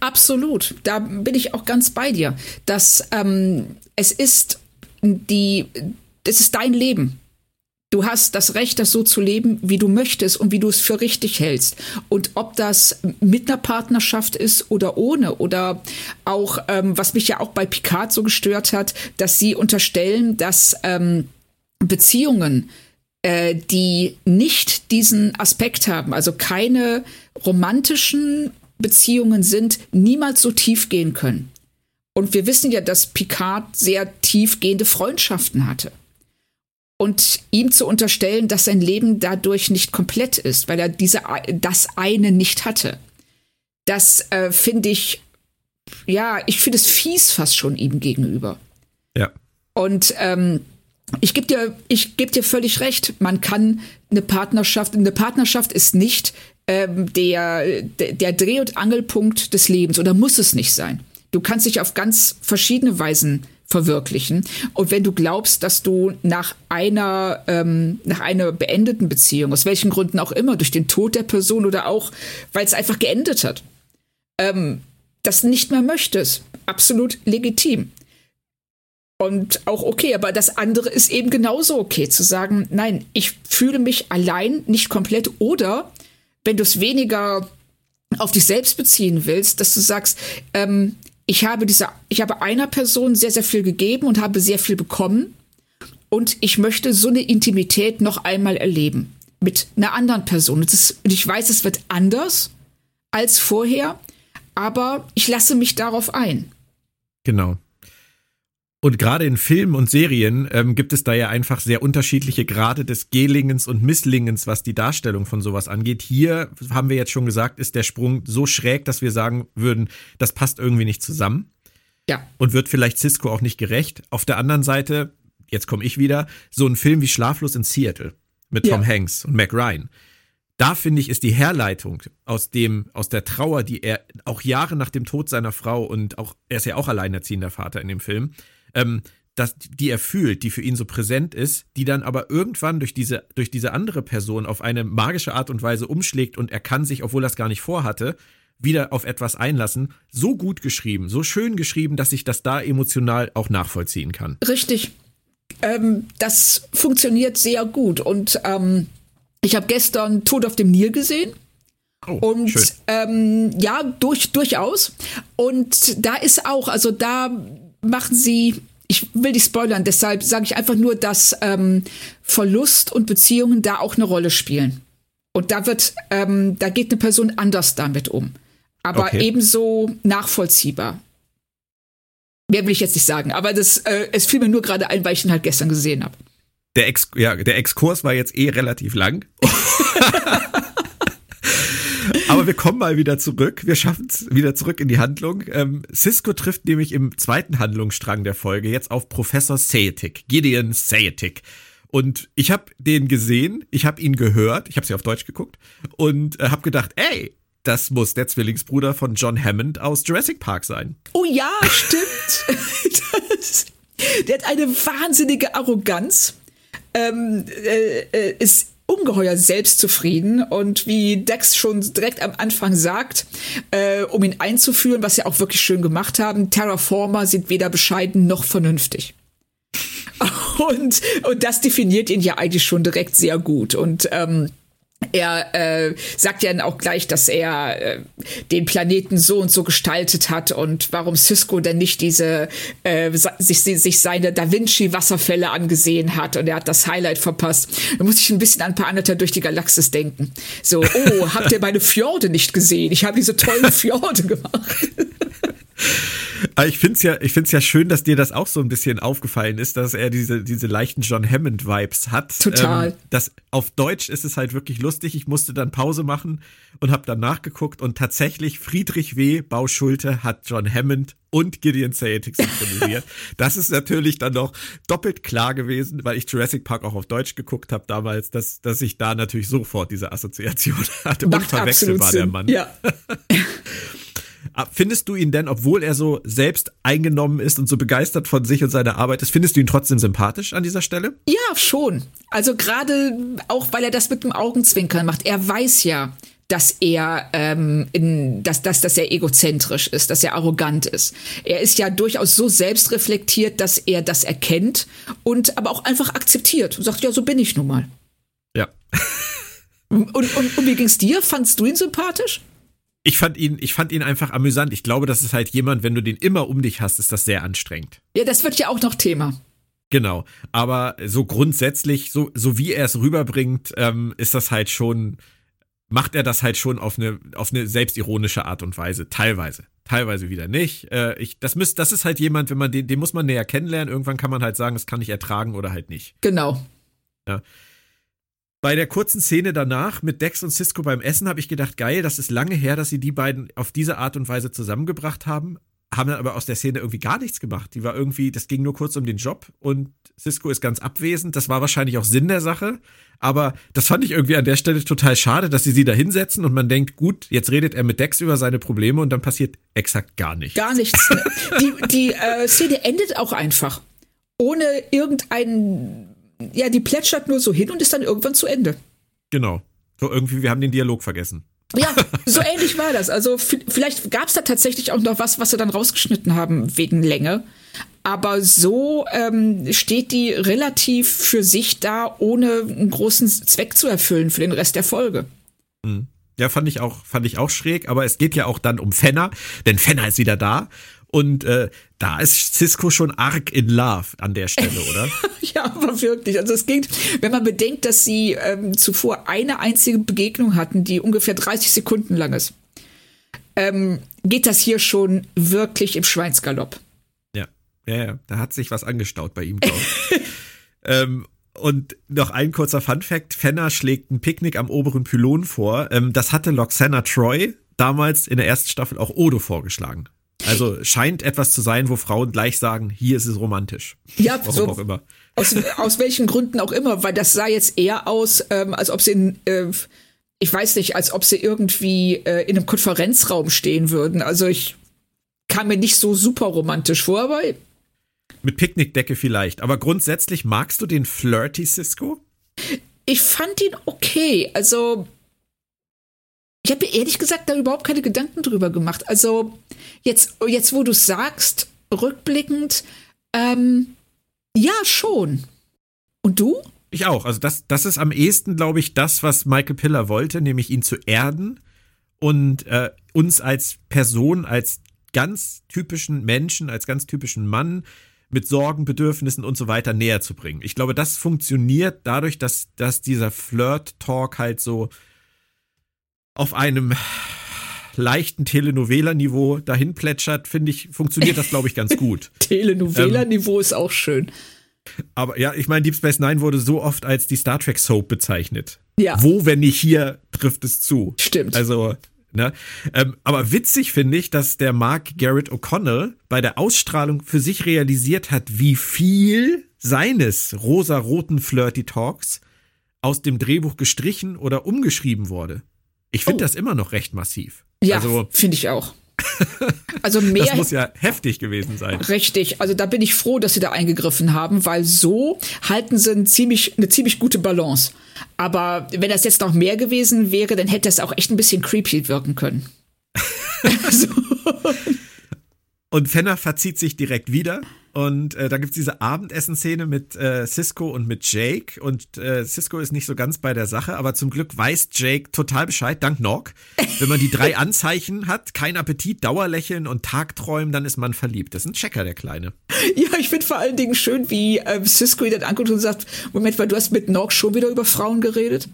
Absolut. Da bin ich auch ganz bei dir. Dass ähm, es ist die, es ist dein Leben. Du hast das Recht, das so zu leben, wie du möchtest und wie du es für richtig hältst. Und ob das mit einer Partnerschaft ist oder ohne oder auch, ähm, was mich ja auch bei Picard so gestört hat, dass sie unterstellen, dass ähm, Beziehungen, äh, die nicht diesen Aspekt haben, also keine romantischen Beziehungen sind, niemals so tief gehen können. Und wir wissen ja, dass Picard sehr tiefgehende Freundschaften hatte und ihm zu unterstellen, dass sein Leben dadurch nicht komplett ist, weil er diese das eine nicht hatte. Das äh, finde ich, ja, ich finde es fies fast schon ihm gegenüber. Ja. Und ähm, ich gebe dir, ich gebe dir völlig recht. Man kann eine Partnerschaft, eine Partnerschaft ist nicht ähm, der, der, der Dreh- und Angelpunkt des Lebens oder muss es nicht sein. Du kannst dich auf ganz verschiedene Weisen verwirklichen. Und wenn du glaubst, dass du nach einer, ähm, nach einer beendeten Beziehung, aus welchen Gründen auch immer, durch den Tod der Person oder auch, weil es einfach geendet hat, ähm, das nicht mehr möchtest, absolut legitim. Und auch okay, aber das andere ist eben genauso okay, zu sagen, nein, ich fühle mich allein, nicht komplett. Oder wenn du es weniger auf dich selbst beziehen willst, dass du sagst, ähm, ich habe diese, ich habe einer Person sehr, sehr viel gegeben und habe sehr viel bekommen. Und ich möchte so eine Intimität noch einmal erleben mit einer anderen Person. Und ich weiß, es wird anders als vorher, aber ich lasse mich darauf ein. Genau. Und gerade in Filmen und Serien ähm, gibt es da ja einfach sehr unterschiedliche Grade des Gelingens und Misslingens, was die Darstellung von sowas angeht. Hier haben wir jetzt schon gesagt, ist der Sprung so schräg, dass wir sagen würden, das passt irgendwie nicht zusammen. Ja. Und wird vielleicht Cisco auch nicht gerecht. Auf der anderen Seite, jetzt komme ich wieder, so ein Film wie Schlaflos in Seattle mit Tom ja. Hanks und Mac Ryan. Da finde ich, ist die Herleitung aus dem, aus der Trauer, die er auch Jahre nach dem Tod seiner Frau und auch, er ist ja auch alleinerziehender Vater in dem Film, ähm, das, die er fühlt, die für ihn so präsent ist, die dann aber irgendwann durch diese, durch diese andere Person auf eine magische Art und Weise umschlägt und er kann sich, obwohl er es gar nicht vorhatte, wieder auf etwas einlassen. So gut geschrieben, so schön geschrieben, dass ich das da emotional auch nachvollziehen kann. Richtig. Ähm, das funktioniert sehr gut. Und ähm, ich habe gestern Tod auf dem Nil gesehen. Oh, und ähm, ja, durch, durchaus. Und da ist auch, also da machen sie, ich will nicht spoilern, deshalb sage ich einfach nur, dass ähm, Verlust und Beziehungen da auch eine Rolle spielen. Und da wird, ähm, da geht eine Person anders damit um. Aber okay. ebenso nachvollziehbar. Mehr will ich jetzt nicht sagen, aber das, äh, es fiel mir nur gerade ein, weil ich ihn halt gestern gesehen habe. Der, Ex ja, der Exkurs war jetzt eh relativ lang. Aber wir kommen mal wieder zurück. Wir schaffen es wieder zurück in die Handlung. Ähm, Cisco trifft nämlich im zweiten Handlungsstrang der Folge jetzt auf Professor Sayetik, Gideon Sayetik. Und ich habe den gesehen, ich habe ihn gehört, ich habe sie auf Deutsch geguckt und äh, habe gedacht, ey, das muss der Zwillingsbruder von John Hammond aus Jurassic Park sein. Oh ja, stimmt. das, der hat eine wahnsinnige Arroganz. Ähm, äh, äh ist ungeheuer selbstzufrieden und wie Dex schon direkt am Anfang sagt, äh, um ihn einzuführen, was sie auch wirklich schön gemacht haben, Terraformer sind weder bescheiden noch vernünftig. Und, und das definiert ihn ja eigentlich schon direkt sehr gut. Und ähm, er äh, sagt ja dann auch gleich, dass er äh, den Planeten so und so gestaltet hat und warum Cisco denn nicht diese äh, sich, sich seine Da Vinci Wasserfälle angesehen hat und er hat das Highlight verpasst. Da muss ich ein bisschen an Parameter durch die Galaxis denken. So, oh, habt ihr meine Fjorde nicht gesehen? Ich habe diese tollen Fjorde gemacht. Aber ich finde es ja, ich find's ja schön, dass dir das auch so ein bisschen aufgefallen ist, dass er diese, diese leichten John Hammond-Vibes hat. Total. Ähm, das, auf Deutsch ist es halt wirklich lustig. Ich musste dann Pause machen und habe dann nachgeguckt und tatsächlich Friedrich W. Bauschulte hat John Hammond und Gideon Sayetic synchronisiert. das ist natürlich dann noch doppelt klar gewesen, weil ich Jurassic Park auch auf Deutsch geguckt habe damals, dass, dass ich da natürlich sofort diese Assoziation hatte. Macht Unverwechselbar der Mann. Ja. Ah, findest du ihn denn, obwohl er so selbst eingenommen ist und so begeistert von sich und seiner Arbeit ist, findest du ihn trotzdem sympathisch an dieser Stelle? Ja, schon. Also gerade auch, weil er das mit dem Augenzwinkern macht. Er weiß ja, dass er ähm, in, dass, dass, dass er egozentrisch ist, dass er arrogant ist. Er ist ja durchaus so selbstreflektiert, dass er das erkennt und aber auch einfach akzeptiert und sagt, ja, so bin ich nun mal. Ja. und, und, und wie ging's dir? Fandst du ihn sympathisch? Ich fand ihn, ich fand ihn einfach amüsant. Ich glaube, das ist halt jemand, wenn du den immer um dich hast, ist das sehr anstrengend. Ja, das wird ja auch noch Thema. Genau. Aber so grundsätzlich, so, so wie er es rüberbringt, ähm, ist das halt schon, macht er das halt schon auf eine, auf eine selbstironische Art und Weise. Teilweise. Teilweise wieder nicht. Äh, ich, das, müsst, das ist halt jemand, wenn man den, den muss man näher kennenlernen. Irgendwann kann man halt sagen, das kann ich ertragen oder halt nicht. Genau. Ja. Bei der kurzen Szene danach mit Dex und Cisco beim Essen habe ich gedacht, geil, das ist lange her, dass sie die beiden auf diese Art und Weise zusammengebracht haben. Haben dann aber aus der Szene irgendwie gar nichts gemacht. Die war irgendwie, das ging nur kurz um den Job und Cisco ist ganz abwesend. Das war wahrscheinlich auch Sinn der Sache. Aber das fand ich irgendwie an der Stelle total schade, dass sie sie da hinsetzen und man denkt, gut, jetzt redet er mit Dex über seine Probleme und dann passiert exakt gar nichts. Gar nichts. die die äh, Szene endet auch einfach. Ohne irgendeinen ja, die plätschert nur so hin und ist dann irgendwann zu Ende. Genau. So irgendwie, wir haben den Dialog vergessen. Ja, so ähnlich war das. Also vielleicht gab es da tatsächlich auch noch was, was sie dann rausgeschnitten haben wegen Länge. Aber so ähm, steht die relativ für sich da, ohne einen großen Zweck zu erfüllen für den Rest der Folge. Mhm. Ja, fand ich auch, fand ich auch schräg, aber es geht ja auch dann um Fenner, denn Fenner ist wieder da und äh, da ist Cisco schon arg in love an der Stelle, oder? ja, aber wirklich. Also es geht, wenn man bedenkt, dass sie ähm, zuvor eine einzige Begegnung hatten, die ungefähr 30 Sekunden lang ist, ähm, geht das hier schon wirklich im Schweinsgalopp. Ja, ja, ja. Da hat sich was angestaut bei ihm, glaube ich. ähm, und noch ein kurzer Fun-Fact: Fenner schlägt ein Picknick am oberen Pylon vor. Ähm, das hatte Loxana Troy damals in der ersten Staffel auch Odo vorgeschlagen. Also scheint etwas zu sein, wo Frauen gleich sagen, hier ist es romantisch. Ja, Warum so, auch immer. Aus, aus welchen Gründen auch immer, weil das sah jetzt eher aus, ähm, als ob sie in, äh, ich weiß nicht, als ob sie irgendwie äh, in einem Konferenzraum stehen würden. Also ich kam mir nicht so super romantisch vor, aber. Mit Picknickdecke vielleicht. Aber grundsätzlich magst du den Flirty Cisco? Ich fand ihn okay. Also ich habe mir ehrlich gesagt da überhaupt keine Gedanken drüber gemacht. Also jetzt, jetzt wo du sagst, rückblickend, ähm, ja, schon. Und du? Ich auch. Also das, das ist am ehesten, glaube ich, das, was Michael Piller wollte, nämlich ihn zu erden und äh, uns als Person, als ganz typischen Menschen, als ganz typischen Mann mit Sorgen, Bedürfnissen und so weiter näher zu bringen. Ich glaube, das funktioniert dadurch, dass, dass dieser Flirt-Talk halt so auf einem leichten Telenovela-Niveau dahin plätschert, finde ich, funktioniert das, glaube ich, ganz gut. Telenovela-Niveau ähm, ist auch schön. Aber ja, ich meine, Deep Space Nine wurde so oft als die Star Trek Soap bezeichnet. Ja. Wo, wenn nicht hier, trifft es zu. Stimmt. Also, ne? Ähm, aber witzig finde ich, dass der Mark Garrett O'Connell bei der Ausstrahlung für sich realisiert hat, wie viel seines rosa-roten Flirty Talks aus dem Drehbuch gestrichen oder umgeschrieben wurde. Ich finde oh. das immer noch recht massiv. Ja, also, finde ich auch. Also mehr. Das muss ja heftig gewesen sein. Richtig. Also da bin ich froh, dass sie da eingegriffen haben, weil so halten sie ein ziemlich, eine ziemlich gute Balance. Aber wenn das jetzt noch mehr gewesen wäre, dann hätte es auch echt ein bisschen creepy wirken können. also. Und Fenner verzieht sich direkt wieder und äh, da gibt's diese Abendessenszene mit äh, Cisco und mit Jake. Und äh, Cisco ist nicht so ganz bei der Sache, aber zum Glück weiß Jake total Bescheid, dank Nog. Wenn man die drei Anzeichen hat, kein Appetit, Dauerlächeln und Tagträumen, dann ist man verliebt. Das ist ein Checker, der Kleine. Ja, ich finde vor allen Dingen schön, wie ähm, Cisco ihn dann anguckt und sagt, Moment mal, du hast mit Nog schon wieder über Frauen geredet?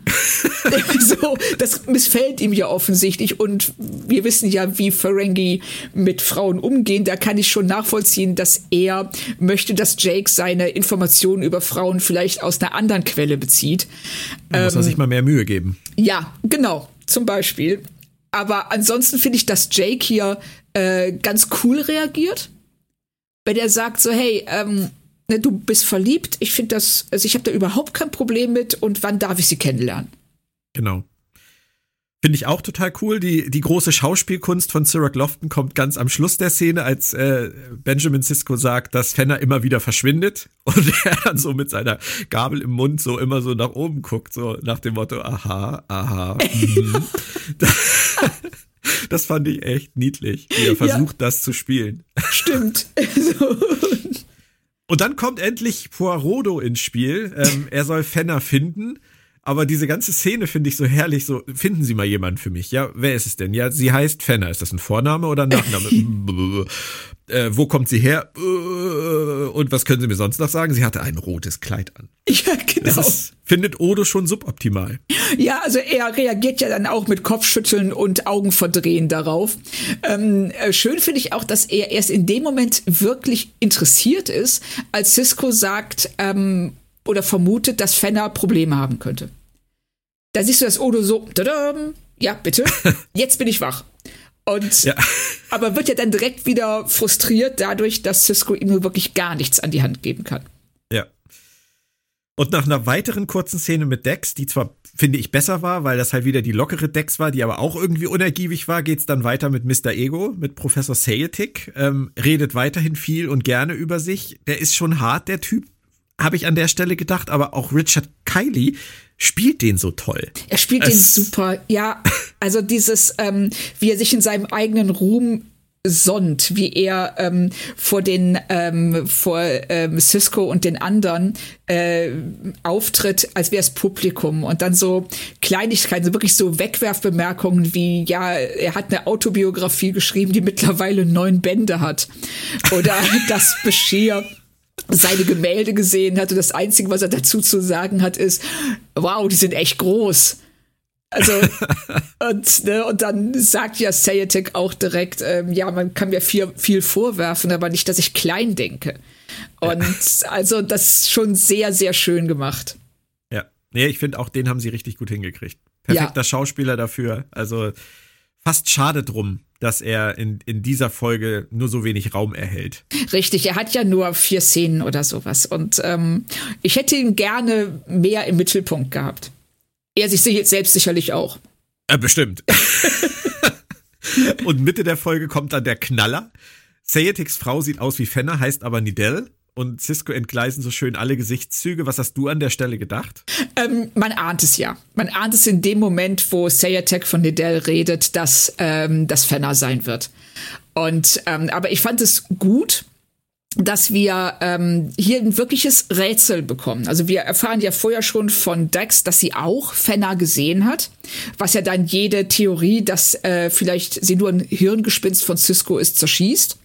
so, das missfällt ihm ja offensichtlich. Und wir wissen ja, wie Ferengi mit Frauen umgehen. Da kann ich schon nachvollziehen, dass er möchte, dass Jake seine Informationen über Frauen vielleicht aus einer anderen Quelle bezieht. Da muss er ähm, sich mal mehr Mühe geben. Ja, genau, zum Beispiel. Aber ansonsten finde ich, dass Jake hier äh, ganz cool reagiert. Wenn er sagt so, hey, ähm, ne, du bist verliebt, ich finde das, also ich habe da überhaupt kein Problem mit und wann darf ich sie kennenlernen? Genau. Finde ich auch total cool. Die, die große Schauspielkunst von Cyril Lofton kommt ganz am Schluss der Szene, als äh, Benjamin Sisko sagt, dass Fenner immer wieder verschwindet und er dann so mit seiner Gabel im Mund so immer so nach oben guckt, so nach dem Motto, aha, aha. Mhm. das fand ich echt niedlich, wie er versucht, ja. das zu spielen. Stimmt. Und dann kommt endlich Poirodo ins Spiel. Ähm, er soll Fenner finden aber diese ganze Szene finde ich so herrlich. So, finden Sie mal jemanden für mich. Ja, wer ist es denn? Ja, sie heißt Fenner. Ist das ein Vorname oder ein Nachname? äh, wo kommt sie her? und was können Sie mir sonst noch sagen? Sie hatte ein rotes Kleid an. Ja, genau. Das ist, findet Odo schon suboptimal. Ja, also er reagiert ja dann auch mit Kopfschütteln und Augenverdrehen darauf. Ähm, äh, schön finde ich auch, dass er erst in dem Moment wirklich interessiert ist, als Cisco sagt ähm, oder vermutet, dass Fenner Probleme haben könnte. Da siehst du das Odo so, tadam, ja, bitte, jetzt bin ich wach. Und ja. aber wird ja dann direkt wieder frustriert dadurch, dass Cisco ihm nur wirklich gar nichts an die Hand geben kann. Ja. Und nach einer weiteren kurzen Szene mit Dex, die zwar, finde ich, besser war, weil das halt wieder die lockere Dex war, die aber auch irgendwie unergiebig war, geht's dann weiter mit Mr. Ego, mit Professor Sayetik. Ähm, redet weiterhin viel und gerne über sich. Der ist schon hart, der Typ, habe ich an der Stelle gedacht, aber auch Richard Kiley spielt den so toll. Er spielt es den super, ja. Also dieses, ähm, wie er sich in seinem eigenen Ruhm sonnt, wie er ähm, vor den ähm, vor ähm, Cisco und den anderen äh, auftritt, als wäre es Publikum und dann so Kleinigkeiten, so wirklich so Wegwerfbemerkungen wie ja, er hat eine Autobiografie geschrieben, die mittlerweile neun Bände hat oder das Beschir seine Gemälde gesehen hat und das Einzige, was er dazu zu sagen hat, ist, wow, die sind echt groß. Also, und, ne, und dann sagt ja Sayatek auch direkt, ähm, ja, man kann mir viel, viel vorwerfen, aber nicht, dass ich klein denke. Und also, das ist schon sehr, sehr schön gemacht. Ja, nee, ich finde auch den haben sie richtig gut hingekriegt. Perfekter ja. Schauspieler dafür. Also, fast schade drum, dass er in, in dieser Folge nur so wenig Raum erhält. Richtig, er hat ja nur vier Szenen oder sowas. Und ähm, ich hätte ihn gerne mehr im Mittelpunkt gehabt. Er sich selbst sicherlich auch. Äh, bestimmt. Und Mitte der Folge kommt dann der Knaller. Sayetiks Frau sieht aus wie Fenner, heißt aber Nidell und Cisco entgleisen so schön alle Gesichtszüge. Was hast du an der Stelle gedacht? Ähm, man ahnt es ja. Man ahnt es in dem Moment, wo Sayatek von Liddell redet, dass ähm, das Fenner sein wird. Und ähm, aber ich fand es gut, dass wir ähm, hier ein wirkliches Rätsel bekommen. Also wir erfahren ja vorher schon von Dex, dass sie auch Fenner gesehen hat, was ja dann jede Theorie, dass äh, vielleicht sie nur ein Hirngespinst von Cisco ist, zerschießt.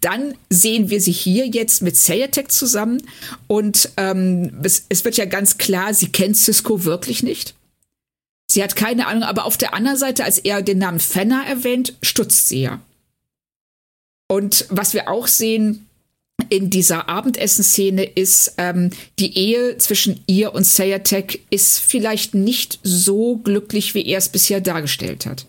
Dann sehen wir sie hier jetzt mit Sayatek zusammen und ähm, es, es wird ja ganz klar, sie kennt Cisco wirklich nicht. Sie hat keine Ahnung, aber auf der anderen Seite, als er den Namen Fenner erwähnt, stutzt sie ja. Und was wir auch sehen in dieser Abendessenszene ist, ähm, die Ehe zwischen ihr und Sayatek ist vielleicht nicht so glücklich, wie er es bisher dargestellt hat.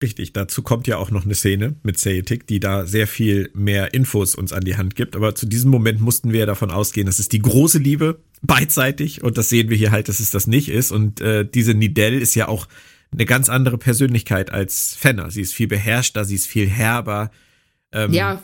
Richtig, dazu kommt ja auch noch eine Szene mit Sayatik, die da sehr viel mehr Infos uns an die Hand gibt. Aber zu diesem Moment mussten wir ja davon ausgehen, das ist die große Liebe, beidseitig. Und das sehen wir hier halt, dass es das nicht ist. Und äh, diese Nidell ist ja auch eine ganz andere Persönlichkeit als Fenner. Sie ist viel beherrschter, sie ist viel herber. Ähm, ja.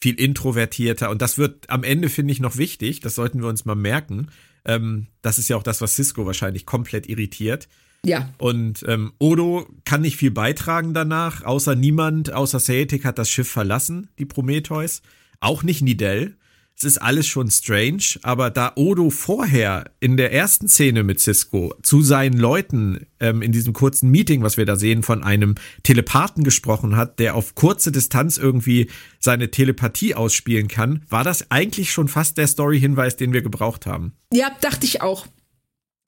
Viel introvertierter. Und das wird am Ende, finde ich, noch wichtig. Das sollten wir uns mal merken. Ähm, das ist ja auch das, was Cisco wahrscheinlich komplett irritiert ja. Und ähm, Odo kann nicht viel beitragen danach, außer niemand, außer Saetik hat das Schiff verlassen, die Prometheus. Auch nicht Nidell. Es ist alles schon strange, aber da Odo vorher in der ersten Szene mit Cisco zu seinen Leuten ähm, in diesem kurzen Meeting, was wir da sehen, von einem Telepathen gesprochen hat, der auf kurze Distanz irgendwie seine Telepathie ausspielen kann, war das eigentlich schon fast der Story-Hinweis, den wir gebraucht haben. Ja, dachte ich auch.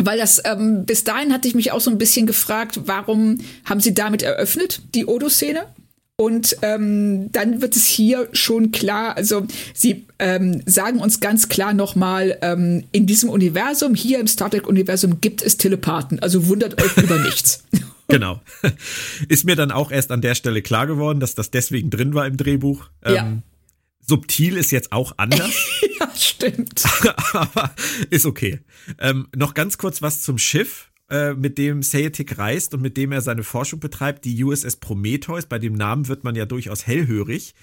Weil das, ähm, bis dahin hatte ich mich auch so ein bisschen gefragt, warum haben sie damit eröffnet, die Odo-Szene? Und ähm, dann wird es hier schon klar, also sie ähm, sagen uns ganz klar nochmal, ähm, in diesem Universum, hier im Star Trek-Universum gibt es Telepathen, also wundert euch über nichts. Genau. Ist mir dann auch erst an der Stelle klar geworden, dass das deswegen drin war im Drehbuch. Ja. Ähm, subtil ist jetzt auch anders. ja, stimmt. Aber ist okay. Ähm, noch ganz kurz was zum Schiff, äh, mit dem Sayetik reist und mit dem er seine Forschung betreibt, die USS Prometheus. Bei dem Namen wird man ja durchaus hellhörig.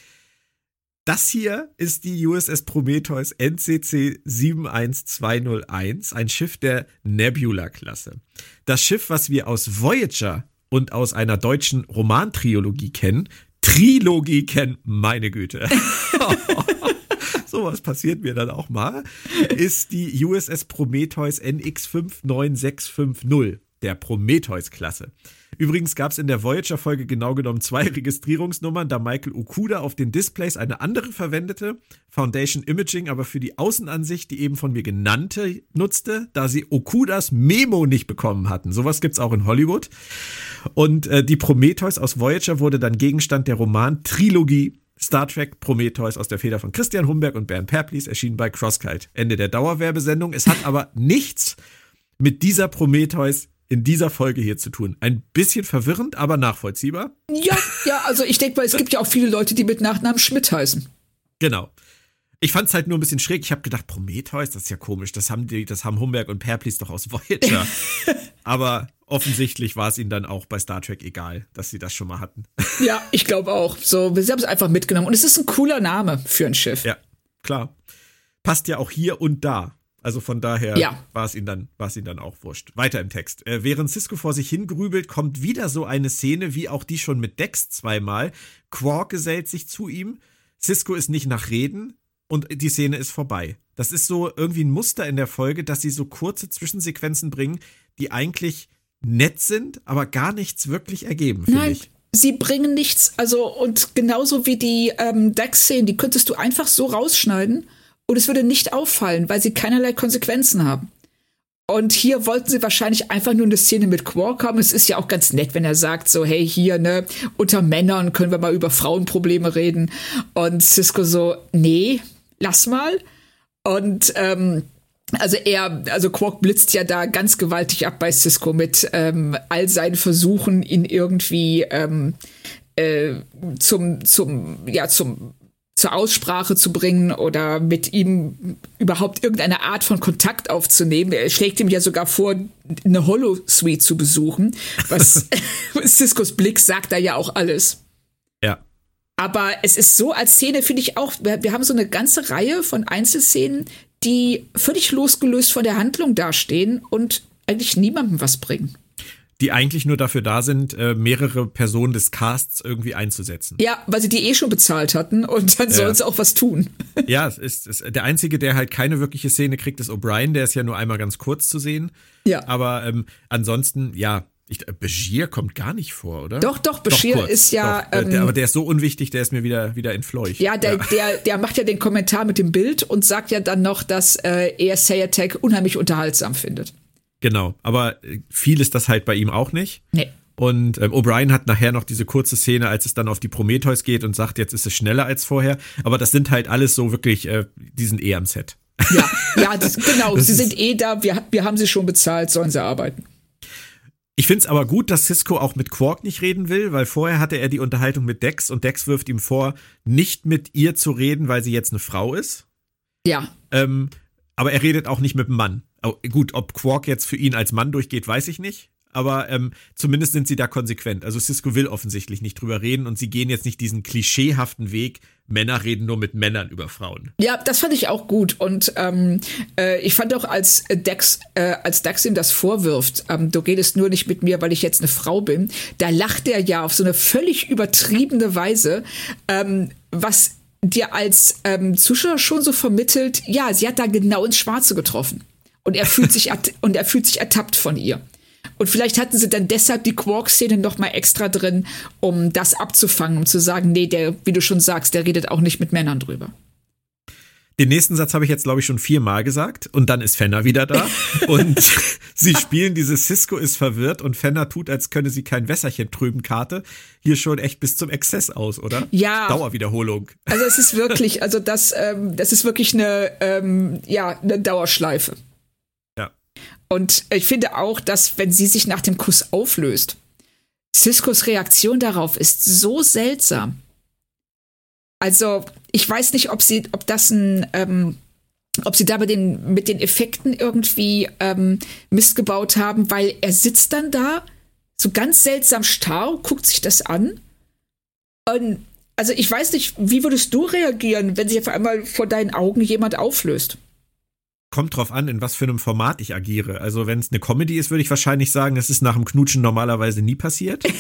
Das hier ist die USS Prometheus NCC 71201, ein Schiff der Nebula-Klasse. Das Schiff, was wir aus Voyager und aus einer deutschen Romantriologie kennen, Trilogie kennen, meine Güte. sowas passiert mir dann auch mal, ist die USS Prometheus NX59650 der Prometheus-Klasse. Übrigens gab es in der Voyager-Folge genau genommen zwei Registrierungsnummern, da Michael Okuda auf den Displays eine andere verwendete, Foundation Imaging aber für die Außenansicht die eben von mir genannte nutzte, da sie Okudas Memo nicht bekommen hatten. Sowas gibt's auch in Hollywood. Und äh, die Prometheus aus Voyager wurde dann Gegenstand der Roman-Trilogie Star Trek Prometheus aus der Feder von Christian Humberg und Bernd Perplis erschien bei Crosskite. Ende der Dauerwerbesendung. Es hat aber nichts mit dieser Prometheus in dieser Folge hier zu tun. Ein bisschen verwirrend, aber nachvollziehbar. Ja, ja, also ich denke mal, es gibt ja auch viele Leute, die mit Nachnamen Schmidt heißen. Genau. Ich fand es halt nur ein bisschen schräg. Ich habe gedacht, Prometheus, das ist ja komisch. Das haben die, das haben Humberg und Perplis doch aus Voyager. aber offensichtlich war es ihnen dann auch bei Star Trek egal, dass sie das schon mal hatten. ja, ich glaube auch. So, sie haben es einfach mitgenommen. Und es ist ein cooler Name für ein Schiff. Ja, klar. Passt ja auch hier und da. Also von daher ja. war es ihnen dann, war es ihnen dann auch wurscht. Weiter im Text. Äh, während Cisco vor sich hingrübelt, kommt wieder so eine Szene, wie auch die schon mit Dex zweimal. Quark gesellt sich zu ihm. Cisco ist nicht nach Reden und die Szene ist vorbei. Das ist so irgendwie ein Muster in der Folge, dass sie so kurze Zwischensequenzen bringen, die eigentlich nett sind, aber gar nichts wirklich ergeben, finde ich. Sie bringen nichts, also und genauso wie die ähm, Dex-Szenen, die könntest du einfach so rausschneiden und es würde nicht auffallen, weil sie keinerlei Konsequenzen haben. Und hier wollten sie wahrscheinlich einfach nur eine Szene mit Quark haben. Es ist ja auch ganz nett, wenn er sagt, so, hey, hier, ne, unter Männern können wir mal über Frauenprobleme reden. Und Cisco so, nee, lass mal. Und ähm, also er, also Quark blitzt ja da ganz gewaltig ab bei Cisco mit ähm, all seinen Versuchen, ihn irgendwie ähm, äh, zum, zum, ja, zum zur Aussprache zu bringen oder mit ihm überhaupt irgendeine Art von Kontakt aufzunehmen. Er schlägt ihm ja sogar vor, eine Holo-Suite zu besuchen, was Ciscos Blick sagt da ja auch alles. Ja. Aber es ist so als Szene, finde ich auch, wir, wir haben so eine ganze Reihe von Einzelszenen, die völlig losgelöst von der Handlung dastehen und eigentlich niemandem was bringen. die eigentlich nur dafür da sind, äh, mehrere Personen des Casts irgendwie einzusetzen. Ja, weil sie die eh schon bezahlt hatten und dann ja. sollen sie auch was tun. Ja, es ist, es, der einzige, der halt keine wirkliche Szene kriegt, ist O'Brien. Der ist ja nur einmal ganz kurz zu sehen. Ja. Aber ähm, ansonsten, ja, ich, äh, Bashir kommt gar nicht vor, oder? Doch, doch, Bashir doch, ist ja. Doch, äh, der, ähm, aber der ist so unwichtig, der ist mir wieder, wieder entfleucht. Ja, der, ja. Der, der macht ja den Kommentar mit dem Bild und sagt ja dann noch, dass äh, er Sayatek unheimlich unterhaltsam findet. Genau, aber äh, viel ist das halt bei ihm auch nicht. Nee. Und ähm, O'Brien hat nachher noch diese kurze Szene, als es dann auf die Prometheus geht und sagt, jetzt ist es schneller als vorher. Aber das sind halt alles so wirklich, äh, die sind eh am Set. Ja, ja, das, genau. Das sie sind eh da. Wir, wir haben sie schon bezahlt, sollen sie arbeiten. Ich finde es aber gut, dass Cisco auch mit Quark nicht reden will, weil vorher hatte er die Unterhaltung mit Dex und Dex wirft ihm vor, nicht mit ihr zu reden, weil sie jetzt eine Frau ist. Ja. Ähm, aber er redet auch nicht mit dem Mann. Oh, gut, ob Quark jetzt für ihn als Mann durchgeht, weiß ich nicht. Aber ähm, zumindest sind sie da konsequent. Also Cisco will offensichtlich nicht drüber reden und sie gehen jetzt nicht diesen klischeehaften Weg, Männer reden nur mit Männern über Frauen. Ja, das fand ich auch gut. Und ähm, äh, ich fand auch, als Dex, äh, als Dex ihm das vorwirft, ähm, du redest nur nicht mit mir, weil ich jetzt eine Frau bin, da lacht er ja auf so eine völlig übertriebene Weise, ähm, was dir als ähm, Zuschauer schon so vermittelt, ja, sie hat da genau ins Schwarze getroffen. Und er fühlt sich und er fühlt sich ertappt von ihr. Und vielleicht hatten sie dann deshalb die Quark-Szene noch mal extra drin, um das abzufangen, um zu sagen, nee, der, wie du schon sagst, der redet auch nicht mit Männern drüber. Den nächsten Satz habe ich jetzt, glaube ich, schon viermal gesagt. Und dann ist Fenner wieder da. und sie spielen diese Cisco ist verwirrt und Fenner tut, als könne sie kein Wässerchen trüben Karte. Hier schon echt bis zum Exzess aus, oder? Ja. Dauerwiederholung. Also es ist wirklich, also das, ähm, das ist wirklich eine, ähm, ja, eine Dauerschleife. Und ich finde auch, dass, wenn sie sich nach dem Kuss auflöst, Ciscos Reaktion darauf ist so seltsam. Also, ich weiß nicht, ob sie, ob das ein, ähm, ob sie da bei den, mit den Effekten irgendwie ähm, Mist gebaut haben, weil er sitzt dann da, so ganz seltsam starr, guckt sich das an. Und, also ich weiß nicht, wie würdest du reagieren, wenn sich auf einmal vor deinen Augen jemand auflöst? Kommt drauf an, in was für einem Format ich agiere. Also wenn es eine Comedy ist, würde ich wahrscheinlich sagen, es ist nach dem Knutschen normalerweise nie passiert.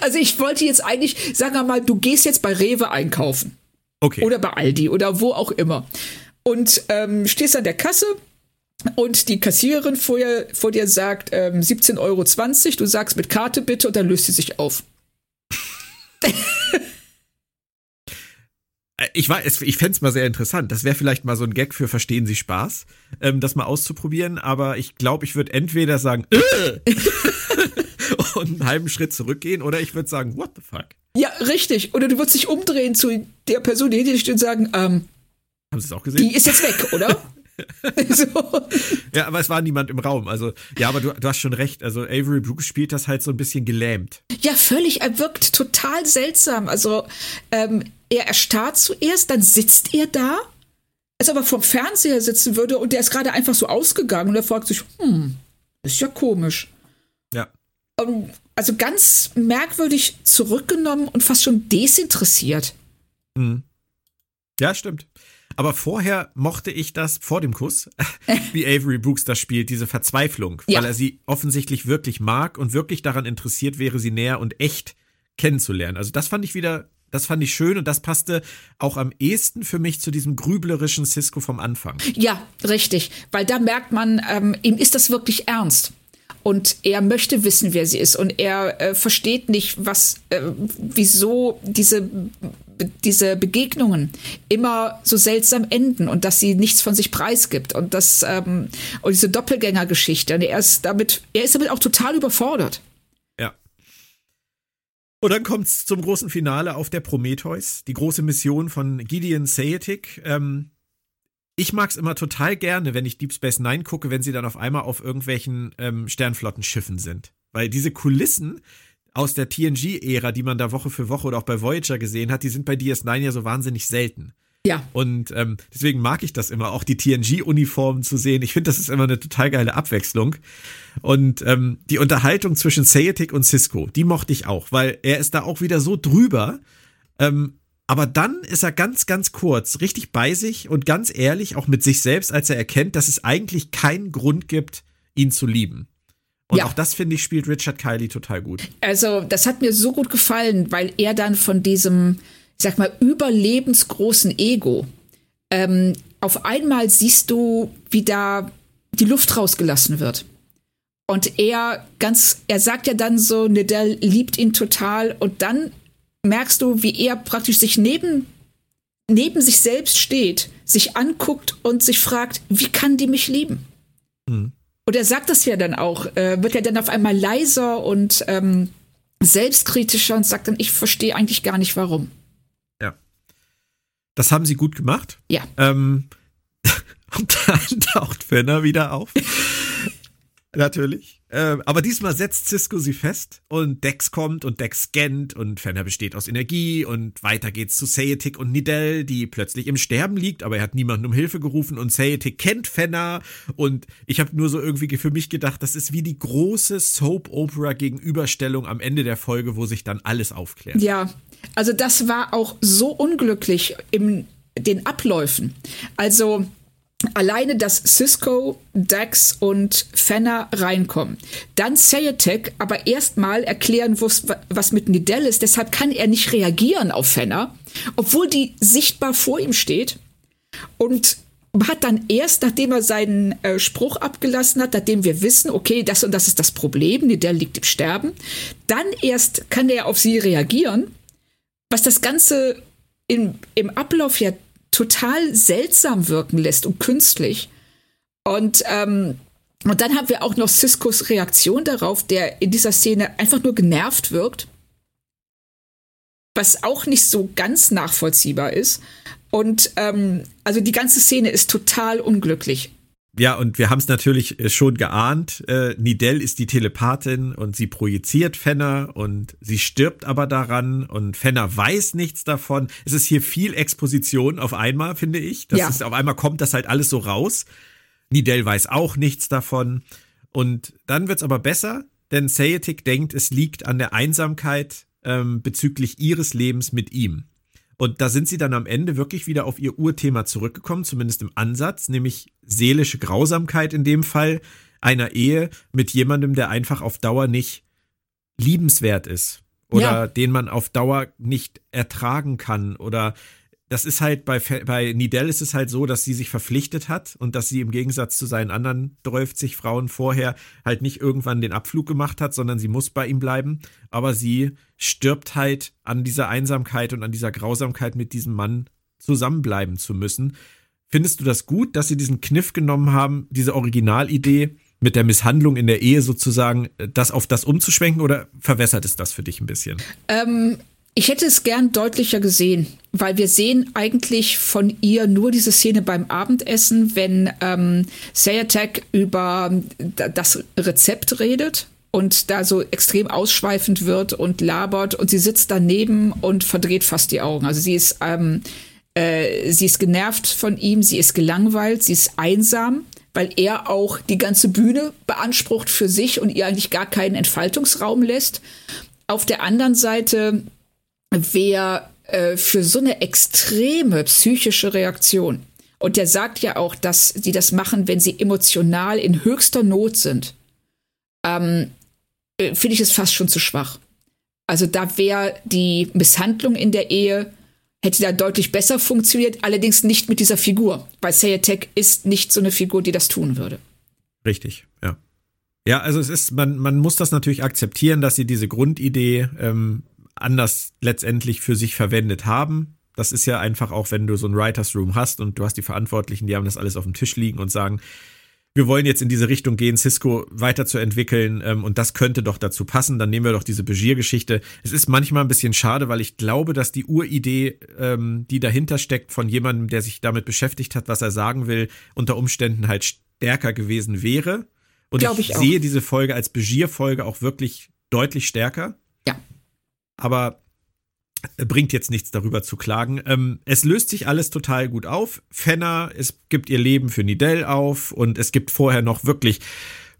Also ich wollte jetzt eigentlich, sagen wir mal, du gehst jetzt bei Rewe einkaufen. Okay. Oder bei Aldi oder wo auch immer. Und ähm, stehst an der Kasse und die Kassiererin vor, dir, vor dir sagt ähm, 17,20 Euro, du sagst mit Karte bitte und dann löst sie sich auf. Äh, ich, ich fände es mal sehr interessant. Das wäre vielleicht mal so ein Gag für Verstehen Sie Spaß, ähm, das mal auszuprobieren. Aber ich glaube, ich würde entweder sagen, äh! und einen halben Schritt zurückgehen oder ich würde sagen, what the fuck? Ja, richtig. Oder du würdest dich umdrehen zu der Person, die hinter dir steht und sagen, ähm, haben Sie es auch gesehen? Die ist jetzt weg, oder? so. Ja, aber es war niemand im Raum. Also, ja, aber du, du hast schon recht. Also, Avery Brooks spielt das halt so ein bisschen gelähmt. Ja, völlig. Er wirkt total seltsam. Also, ähm, er erstarrt zuerst, dann sitzt er da, als ob er vom Fernseher sitzen würde und der ist gerade einfach so ausgegangen und er fragt sich, hm, ist ja komisch. Ja. Um, also ganz merkwürdig zurückgenommen und fast schon desinteressiert. Mhm. Ja, stimmt. Aber vorher mochte ich das vor dem Kuss, wie Avery Brooks das spielt, diese Verzweiflung, ja. weil er sie offensichtlich wirklich mag und wirklich daran interessiert wäre, sie näher und echt kennenzulernen. Also das fand ich wieder, das fand ich schön und das passte auch am ehesten für mich zu diesem grüblerischen Cisco vom Anfang. Ja, richtig, weil da merkt man, ähm, ihm ist das wirklich ernst und er möchte wissen, wer sie ist und er äh, versteht nicht, was, äh, wieso diese diese Begegnungen immer so seltsam enden und dass sie nichts von sich preisgibt und das ähm, und diese Doppelgängergeschichte er ist damit er ist damit auch total überfordert. Ja. Und dann kommt's zum großen Finale auf der Prometheus, die große Mission von Gideon Sayetic. Ähm, ich mag's immer total gerne, wenn ich Deep Space Nine gucke, wenn sie dann auf einmal auf irgendwelchen ähm, Sternflottenschiffen sind. Weil diese Kulissen aus der TNG-Ära, die man da Woche für Woche oder auch bei Voyager gesehen hat, die sind bei DS9 ja so wahnsinnig selten. Ja. Und ähm, deswegen mag ich das immer, auch die TNG-Uniformen zu sehen. Ich finde, das ist immer eine total geile Abwechslung. Und ähm, die Unterhaltung zwischen Sayetic und Cisco, die mochte ich auch, weil er ist da auch wieder so drüber. Ähm, aber dann ist er ganz, ganz kurz richtig bei sich und ganz ehrlich auch mit sich selbst, als er erkennt, dass es eigentlich keinen Grund gibt, ihn zu lieben. Und Ja. auch das, finde ich, spielt Richard Kiley total gut. Also, das hat mir so gut gefallen, weil er dann von diesem, ich sag mal, überlebensgroßen Ego, ähm, auf einmal siehst du, wie da die Luft rausgelassen wird. Und er ganz, er sagt ja dann so, Nedell liebt ihn total und dann merkst du, wie er praktisch sich neben, neben sich selbst steht, sich anguckt und sich fragt, wie kann die mich lieben? Und er sagt das ja dann auch, äh, wird ja dann auf einmal leiser und ähm, selbstkritischer und sagt dann, ich verstehe eigentlich gar nicht warum. Ja. Das haben sie gut gemacht. Ja. Ähm, und dann taucht Fenner wieder auf. Natürlich. Ähm, aber diesmal setzt Cisco sie fest und Dex kommt und Dex scannt und Fenner besteht aus Energie und weiter geht's zu Sayetik und Nidell, die plötzlich im Sterben liegt, aber er hat niemanden um Hilfe gerufen und Sayetik kennt Fenner und ich habe nur so irgendwie für mich gedacht, das ist wie die große Soap-Opera-Gegenüberstellung am Ende der Folge, wo sich dann alles aufklärt. Ja, also das war auch so unglücklich in den Abläufen. Also alleine, dass Cisco, Dax und Fenner reinkommen. Dann Sayatek aber erstmal erklären, wo's- was mit Nidell ist. Deshalb kann er nicht reagieren auf Fenner, obwohl die sichtbar vor ihm steht. Und hat dann erst, nachdem er seinen äh, Spruch abgelassen hat, nachdem wir wissen, okay, das und das ist das Problem, Nidell liegt im Sterben, dann erst kann er auf sie reagieren, was das Ganze im, im Ablauf ja total seltsam wirken lässt und künstlich. Und, ähm, und dann haben wir auch noch Ciscos Reaktion darauf, der in dieser Szene einfach nur genervt wirkt. Was auch nicht so ganz nachvollziehbar ist. Und ähm, also die ganze Szene ist total unglücklich. Ja, und wir haben es natürlich äh, schon geahnt. Äh, Nidell ist die Telepathin und sie projiziert Fenner und sie stirbt aber daran und Fenner weiß nichts davon. Es ist hier viel Exposition auf einmal, finde ich. Das Ja. ist, auf einmal kommt das halt alles so raus. Nidell weiß auch nichts davon. Und dann wird's aber besser, denn Sayetik denkt, es liegt an der Einsamkeit ähm, bezüglich ihres Lebens mit ihm. Und da sind sie dann am Ende wirklich wieder auf ihr Urthema zurückgekommen, zumindest im Ansatz, nämlich seelische Grausamkeit in dem Fall einer Ehe mit jemandem, der einfach auf Dauer nicht liebenswert ist oder Ja. den man auf Dauer nicht ertragen kann oder das ist halt bei, bei Nidell ist es halt so, dass sie sich verpflichtet hat und dass sie im Gegensatz zu seinen anderen 30 Frauen vorher halt nicht irgendwann den Abflug gemacht hat, sondern sie muss bei ihm bleiben. Aber sie stirbt halt an dieser Einsamkeit und an dieser Grausamkeit mit diesem Mann zusammenbleiben zu müssen. Findest du das gut, dass sie diesen Kniff genommen haben, diese Originalidee mit der Misshandlung in der Ehe sozusagen, äh, das auf das umzuschwenken oder verwässert es das für dich ein bisschen? Ähm, ich hätte es gern deutlicher gesehen, weil wir sehen eigentlich von ihr nur diese Szene beim Abendessen, wenn ähm, Sayatek über d- das Rezept redet und da so extrem ausschweifend wird und labert und sie sitzt daneben und verdreht fast die Augen. Also sie ist, ähm, äh, sie ist genervt von ihm, sie ist gelangweilt, sie ist einsam, weil er auch die ganze Bühne beansprucht für sich und ihr eigentlich gar keinen Entfaltungsraum lässt. Auf der anderen Seite wer äh, für so eine extreme psychische Reaktion, und der sagt ja auch, dass sie das machen, wenn sie emotional in höchster Not sind, ähm, äh, finde ich es fast schon zu schwach. Also da wäre die Misshandlung in der Ehe, hätte da deutlich besser funktioniert, allerdings nicht mit dieser Figur, weil Sayatek ist nicht so eine Figur, die das tun würde. Richtig, ja. Ja, also es ist, man, man muss das natürlich akzeptieren, dass sie diese Grundidee ähm, anders letztendlich für sich verwendet haben. Das ist ja einfach auch, wenn du so ein Writers Room hast und du hast die Verantwortlichen, die haben das alles auf dem Tisch liegen und sagen, wir wollen jetzt in diese Richtung gehen, Cisco weiterzuentwickeln ähm, und das könnte doch dazu passen. Dann nehmen wir doch diese Begier-Geschichte. Es ist manchmal ein bisschen schade, weil ich glaube, dass die Uridee, ähm, die dahinter steckt von jemandem, der sich damit beschäftigt hat, was er sagen will, unter Umständen halt stärker gewesen wäre. Und Glaub ich, ich sehe diese Folge als Begier-Folge auch wirklich deutlich stärker. Ja. Aber bringt jetzt nichts darüber zu klagen. Ähm, es löst sich alles total gut auf. Fenner, es gibt ihr Leben für Nidell auf und es gibt vorher noch wirklich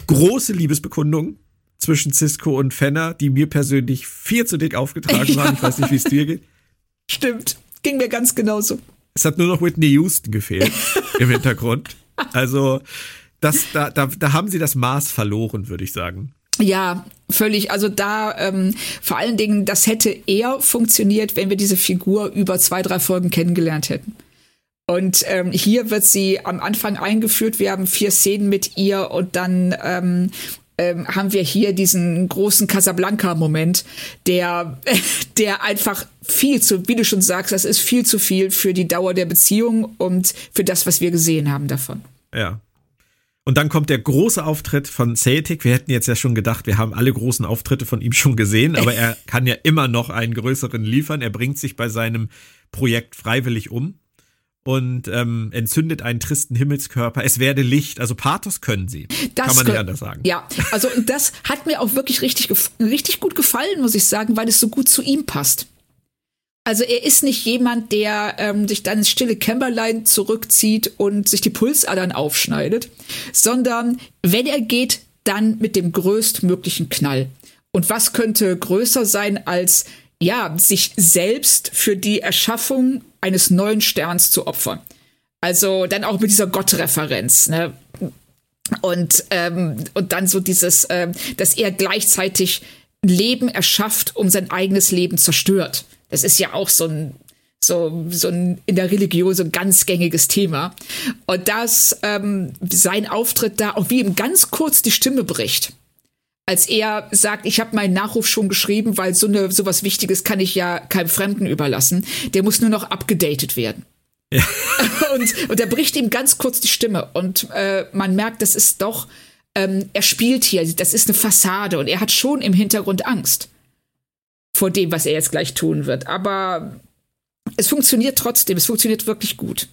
große Liebesbekundungen zwischen Cisco und Fenner, die mir persönlich viel zu dick aufgetragen waren. Ich weiß nicht, wie es dir geht. Stimmt, ging mir ganz genauso. Es hat nur noch Whitney Houston gefehlt im Hintergrund. Also, das, da, da, da haben sie das Maß verloren, würde ich sagen. Ja, völlig. Also da ähm, vor allen Dingen, das hätte eher funktioniert, wenn wir diese Figur über zwei, drei Folgen kennengelernt hätten. Und ähm, hier wird sie am Anfang eingeführt. Wir haben vier Szenen mit ihr und dann ähm, ähm, haben wir hier diesen großen Casablanca-Moment, der, der einfach viel zu, wie du schon sagst, das ist viel zu viel für die Dauer der Beziehung und für das, was wir gesehen haben davon. Ja. Und dann kommt der große Auftritt von Celtic. Wir hätten jetzt ja schon gedacht, wir haben alle großen Auftritte von ihm schon gesehen, aber er kann ja immer noch einen größeren liefern. Er bringt sich bei seinem Projekt freiwillig um und ähm, entzündet einen tristen Himmelskörper. Es werde Licht. Also Pathos können sie. Das Kann man nicht anders sagen. Ja, also das hat mir auch wirklich richtig, richtig gut gefallen, muss ich sagen, weil es so gut zu ihm passt. Also er ist nicht jemand, der ähm, sich dann ins stille Kämmerlein zurückzieht und sich die Pulsadern aufschneidet, sondern wenn er geht, dann mit dem größtmöglichen Knall. Und was könnte größer sein als ja, sich selbst für die Erschaffung eines neuen Sterns zu opfern. Also dann auch mit dieser Gottreferenz, ne? Und, ähm, und dann so dieses, ähm, dass er gleichzeitig Leben erschafft, um sein eigenes Leben zerstört. Das ist ja auch so ein, so, so ein in der Religion so ein ganz gängiges Thema. Und dass ähm, sein Auftritt da auch wie ihm ganz kurz die Stimme bricht als er sagt, ich habe meinen Nachruf schon geschrieben, weil so eine sowas Wichtiges kann ich ja keinem Fremden überlassen. Der muss nur noch abgedatet werden. Ja. und, und er bricht ihm ganz kurz die Stimme und äh, man merkt, das ist doch, ähm, er spielt hier, das ist eine Fassade und er hat schon im Hintergrund Angst vor dem, was er jetzt gleich tun wird. Aber es funktioniert trotzdem, es funktioniert wirklich gut.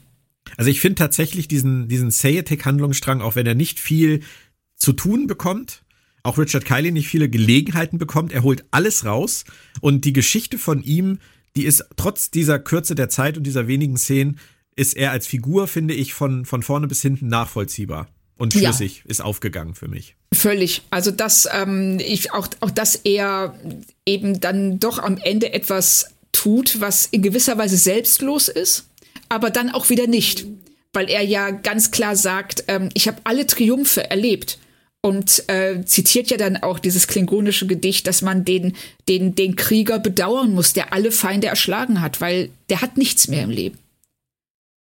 Also ich finde tatsächlich diesen, diesen Sayatic-Handlungsstrang, auch wenn er nicht viel zu tun bekommt, auch Richard Kiley nicht viele Gelegenheiten bekommt. Er holt alles raus und die Geschichte von ihm, die ist trotz dieser Kürze der Zeit und dieser wenigen Szenen, ist er als Figur, finde ich, von, von vorne bis hinten nachvollziehbar und schlüssig, ja. ist aufgegangen für mich. Völlig. Also dass ähm, ich auch, auch, dass er eben dann doch am Ende etwas tut, was in gewisser Weise selbstlos ist, aber dann auch wieder nicht. Weil er ja ganz klar sagt, ähm, ich habe alle Triumphe erlebt und äh, zitiert ja dann auch dieses klingonische Gedicht, dass man den, den, den Krieger bedauern muss, der alle Feinde erschlagen hat, weil der hat nichts mehr im Leben.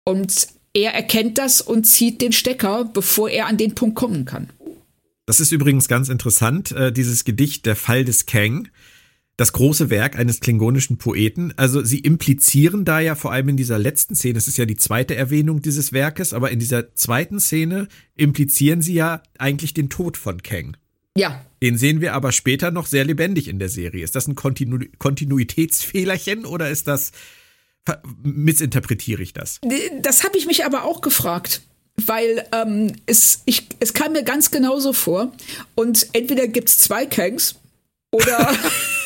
Und er erkennt das und zieht den Stecker, bevor er an den Punkt kommen kann. Das ist übrigens ganz interessant, äh, dieses Gedicht Der Fall des Kang das große Werk eines klingonischen Poeten. Also sie implizieren da ja vor allem in dieser letzten Szene, das ist ja die zweite Erwähnung dieses Werkes, aber in dieser zweiten Szene implizieren sie ja eigentlich den Tod von Kang. Ja. Den sehen wir aber später noch sehr lebendig in der Serie. Ist das ein Kontinu Kontinuitätsfehlerchen oder ist das missinterpretiere ich das? Das habe ich mich aber auch gefragt weil ähm, es, ich, es kam mir ganz genauso vor. Und entweder gibt es zwei Kangs oder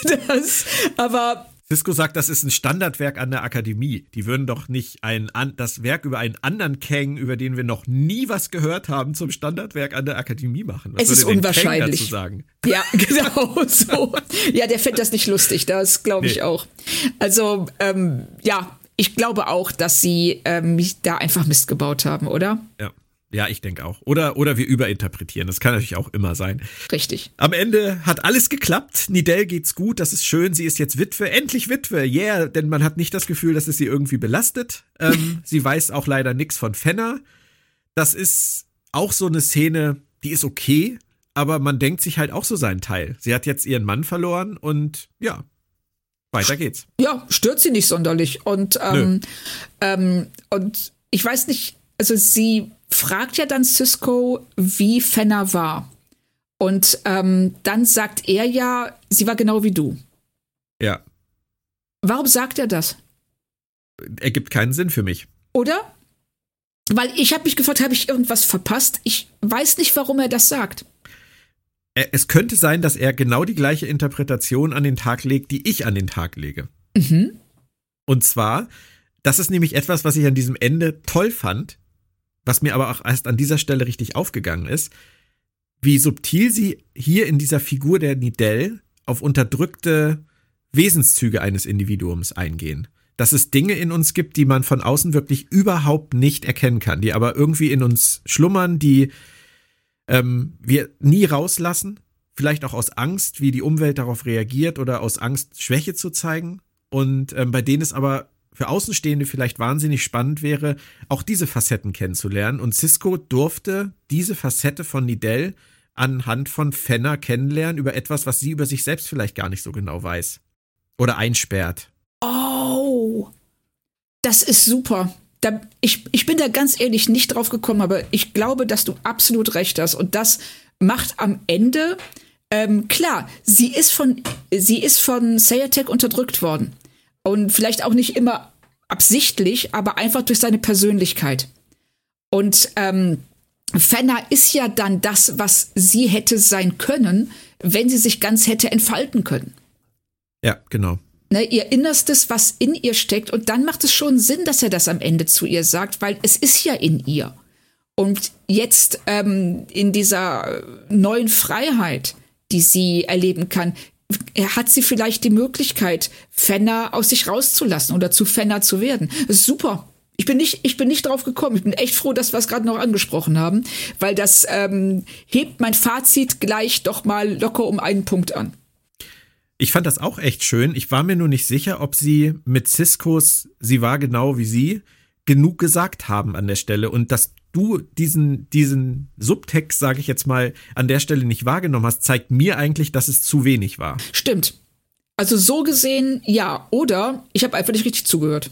das, aber Cisco sagt, das ist ein Standardwerk an der Akademie. Die würden doch nicht ein, das Werk über einen anderen Kang, über den wir noch nie was gehört haben, zum Standardwerk an der Akademie machen. Was es ist unwahrscheinlich. Ja, genau so. Ja, der findet das nicht lustig, das glaube ich nee. auch. Also, ähm, ja, ich glaube auch, dass sie ähm, da einfach Mist gebaut haben, oder? Ja. Ja, ich denke auch. Oder, oder wir überinterpretieren. Das kann natürlich auch immer sein. Richtig. Am Ende hat alles geklappt. Nidell geht's gut. Das ist schön. Sie ist jetzt Witwe. Endlich Witwe. Yeah. Denn man hat nicht das Gefühl, dass es sie irgendwie belastet. Ähm, sie weiß auch leider nichts von Fenner. Das ist auch so eine Szene, die ist okay. Aber man denkt sich halt auch so seinen Teil. Sie hat jetzt ihren Mann verloren und ja, weiter geht's. Ja, stört sie nicht sonderlich. Und, ähm, ähm, und ich weiß nicht, also sie fragt ja dann Cisco, wie Fenner war. Und ähm, dann sagt er ja, sie war genau wie du. Ja. Warum sagt er das? Ergibt keinen Sinn für mich. Oder? Weil ich habe mich gefragt, habe ich irgendwas verpasst? Ich weiß nicht, warum er das sagt. Es könnte sein, dass er genau die gleiche Interpretation an den Tag legt, die ich an den Tag lege. Mhm. Und zwar, das ist nämlich etwas, was ich an diesem Ende toll fand, was mir aber auch erst an dieser Stelle richtig aufgegangen ist, wie subtil sie hier in dieser Figur der Nidell auf unterdrückte Wesenszüge eines Individuums eingehen. Dass es Dinge in uns gibt, die man von außen wirklich überhaupt nicht erkennen kann, die aber irgendwie in uns schlummern, die ähm, wir nie rauslassen, vielleicht auch aus Angst, wie die Umwelt darauf reagiert oder aus Angst, Schwäche zu zeigen. Und ähm, bei denen es aber für Außenstehende vielleicht wahnsinnig spannend wäre, auch diese Facetten kennenzulernen. Und Cisco durfte diese Facette von Nidell anhand von Fenner kennenlernen über etwas, was sie über sich selbst vielleicht gar nicht so genau weiß. Oder einsperrt. Oh, das ist super. Da, ich, ich bin da ganz ehrlich nicht drauf gekommen, aber ich glaube, dass du absolut recht hast. Und das macht am Ende ähm, klar, sie ist von sie von Sayatek unterdrückt worden und vielleicht auch nicht immer absichtlich, aber einfach durch seine Persönlichkeit. Und ähm, Fenner ist ja dann das, was sie hätte sein können, wenn sie sich ganz hätte entfalten können. Ja, genau. Ne, ihr Innerstes, was in ihr steckt. Und dann macht es schon Sinn, dass er das am Ende zu ihr sagt, weil es ist ja in ihr. Und jetzt ähm, in dieser neuen Freiheit, die sie erleben kann, hat sie vielleicht die Möglichkeit, Fenner aus sich rauszulassen oder zu Fenner zu werden. Das ist super. Ich bin nicht, ich bin nicht drauf gekommen. Ich bin echt froh, dass wir es gerade noch angesprochen haben, weil das ähm, hebt mein Fazit gleich doch mal locker um einen Punkt an. Ich fand das auch echt schön. Ich war mir nur nicht sicher, ob sie mit Ciscos, sie war genau wie sie, genug gesagt haben an der Stelle und dass du diesen, diesen Subtext, sage ich jetzt mal, an der Stelle nicht wahrgenommen hast, zeigt mir eigentlich, dass es zu wenig war. Stimmt. Also so gesehen, ja. Oder ich habe einfach nicht richtig zugehört.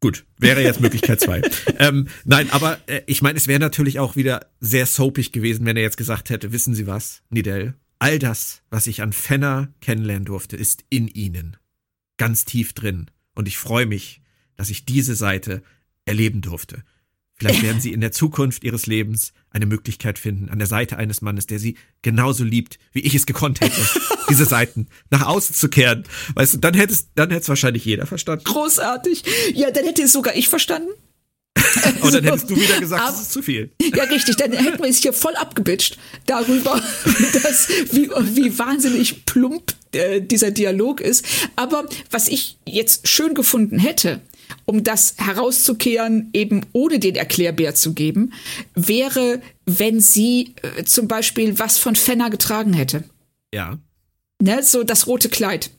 Gut, wäre jetzt Möglichkeit zwei. ähm, nein, aber äh, ich meine, es wäre natürlich auch wieder sehr soapig gewesen, wenn er jetzt gesagt hätte, wissen Sie was, Nidell, all das, was ich an Fenner kennenlernen durfte, ist in Ihnen. Ganz tief drin. Und ich freue mich, dass ich diese Seite erleben durfte. Vielleicht werden sie in der Zukunft ihres Lebens eine Möglichkeit finden, an der Seite eines Mannes, der sie genauso liebt, wie ich es gekonnt hätte, diese Seiten nach außen zu kehren. Weißt du, dann hätte es, dann hätte es wahrscheinlich jeder verstanden. Großartig. Ja, dann hätte es sogar ich verstanden. Und dann hättest du wieder gesagt, Ab, das ist zu viel. Ja, richtig. Dann hätten wir es hier voll abgebitcht darüber, dass, wie, wie wahnsinnig plump äh, dieser Dialog ist. Aber was ich jetzt schön gefunden hätte, um das herauszukehren, eben ohne den Erklärbär zu geben, wäre, wenn sie äh, zum Beispiel was von Fenner getragen hätte. Ja. Ne, so das rote Kleid.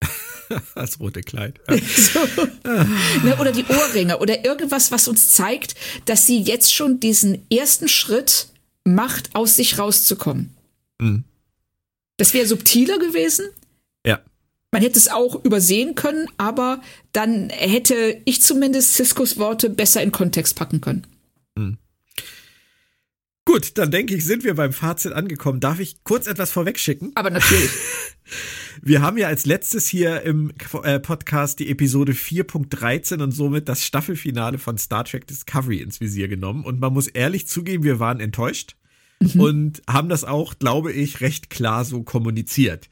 das rote Kleid. so. ne, oder die Ohrringe oder irgendwas, was uns zeigt, dass sie jetzt schon diesen ersten Schritt macht, aus sich rauszukommen. Mhm. Das wäre subtiler gewesen. Man hätte es auch übersehen können, aber dann hätte ich zumindest Ciscos Worte besser in Kontext packen können. Hm. Gut, dann denke ich, sind wir beim Fazit angekommen. Darf ich kurz etwas vorwegschicken? Aber natürlich. Wir haben ja als letztes hier im äh, Podcast die Episode 4.13 und somit das Staffelfinale von Star Trek Discovery ins Visier genommen. Und man muss ehrlich zugeben, wir waren enttäuscht mhm. und haben das auch, glaube ich, recht klar so kommuniziert.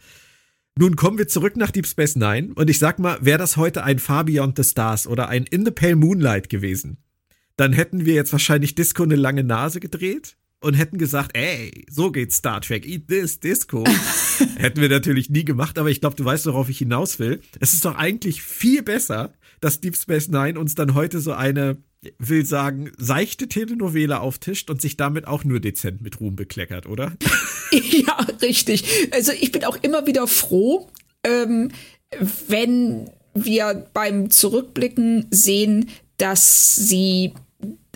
Nun kommen wir zurück nach Deep Space Nine und ich sag mal, wäre das heute ein Far Beyond the Stars oder ein In the Pale Moonlight gewesen, dann hätten wir jetzt wahrscheinlich Disco eine lange Nase gedreht und hätten gesagt, ey, so geht Star Trek, eat this, Disco. hätten wir natürlich nie gemacht, aber ich glaube, du weißt, worauf ich hinaus will. Es ist doch eigentlich viel besser, dass Deep Space Nine uns dann heute so eine will sagen, seichte Telenovela auftischt und sich damit auch nur dezent mit Ruhm bekleckert, oder? ja, richtig. Also ich bin auch immer wieder froh, ähm, wenn wir beim Zurückblicken sehen, dass sie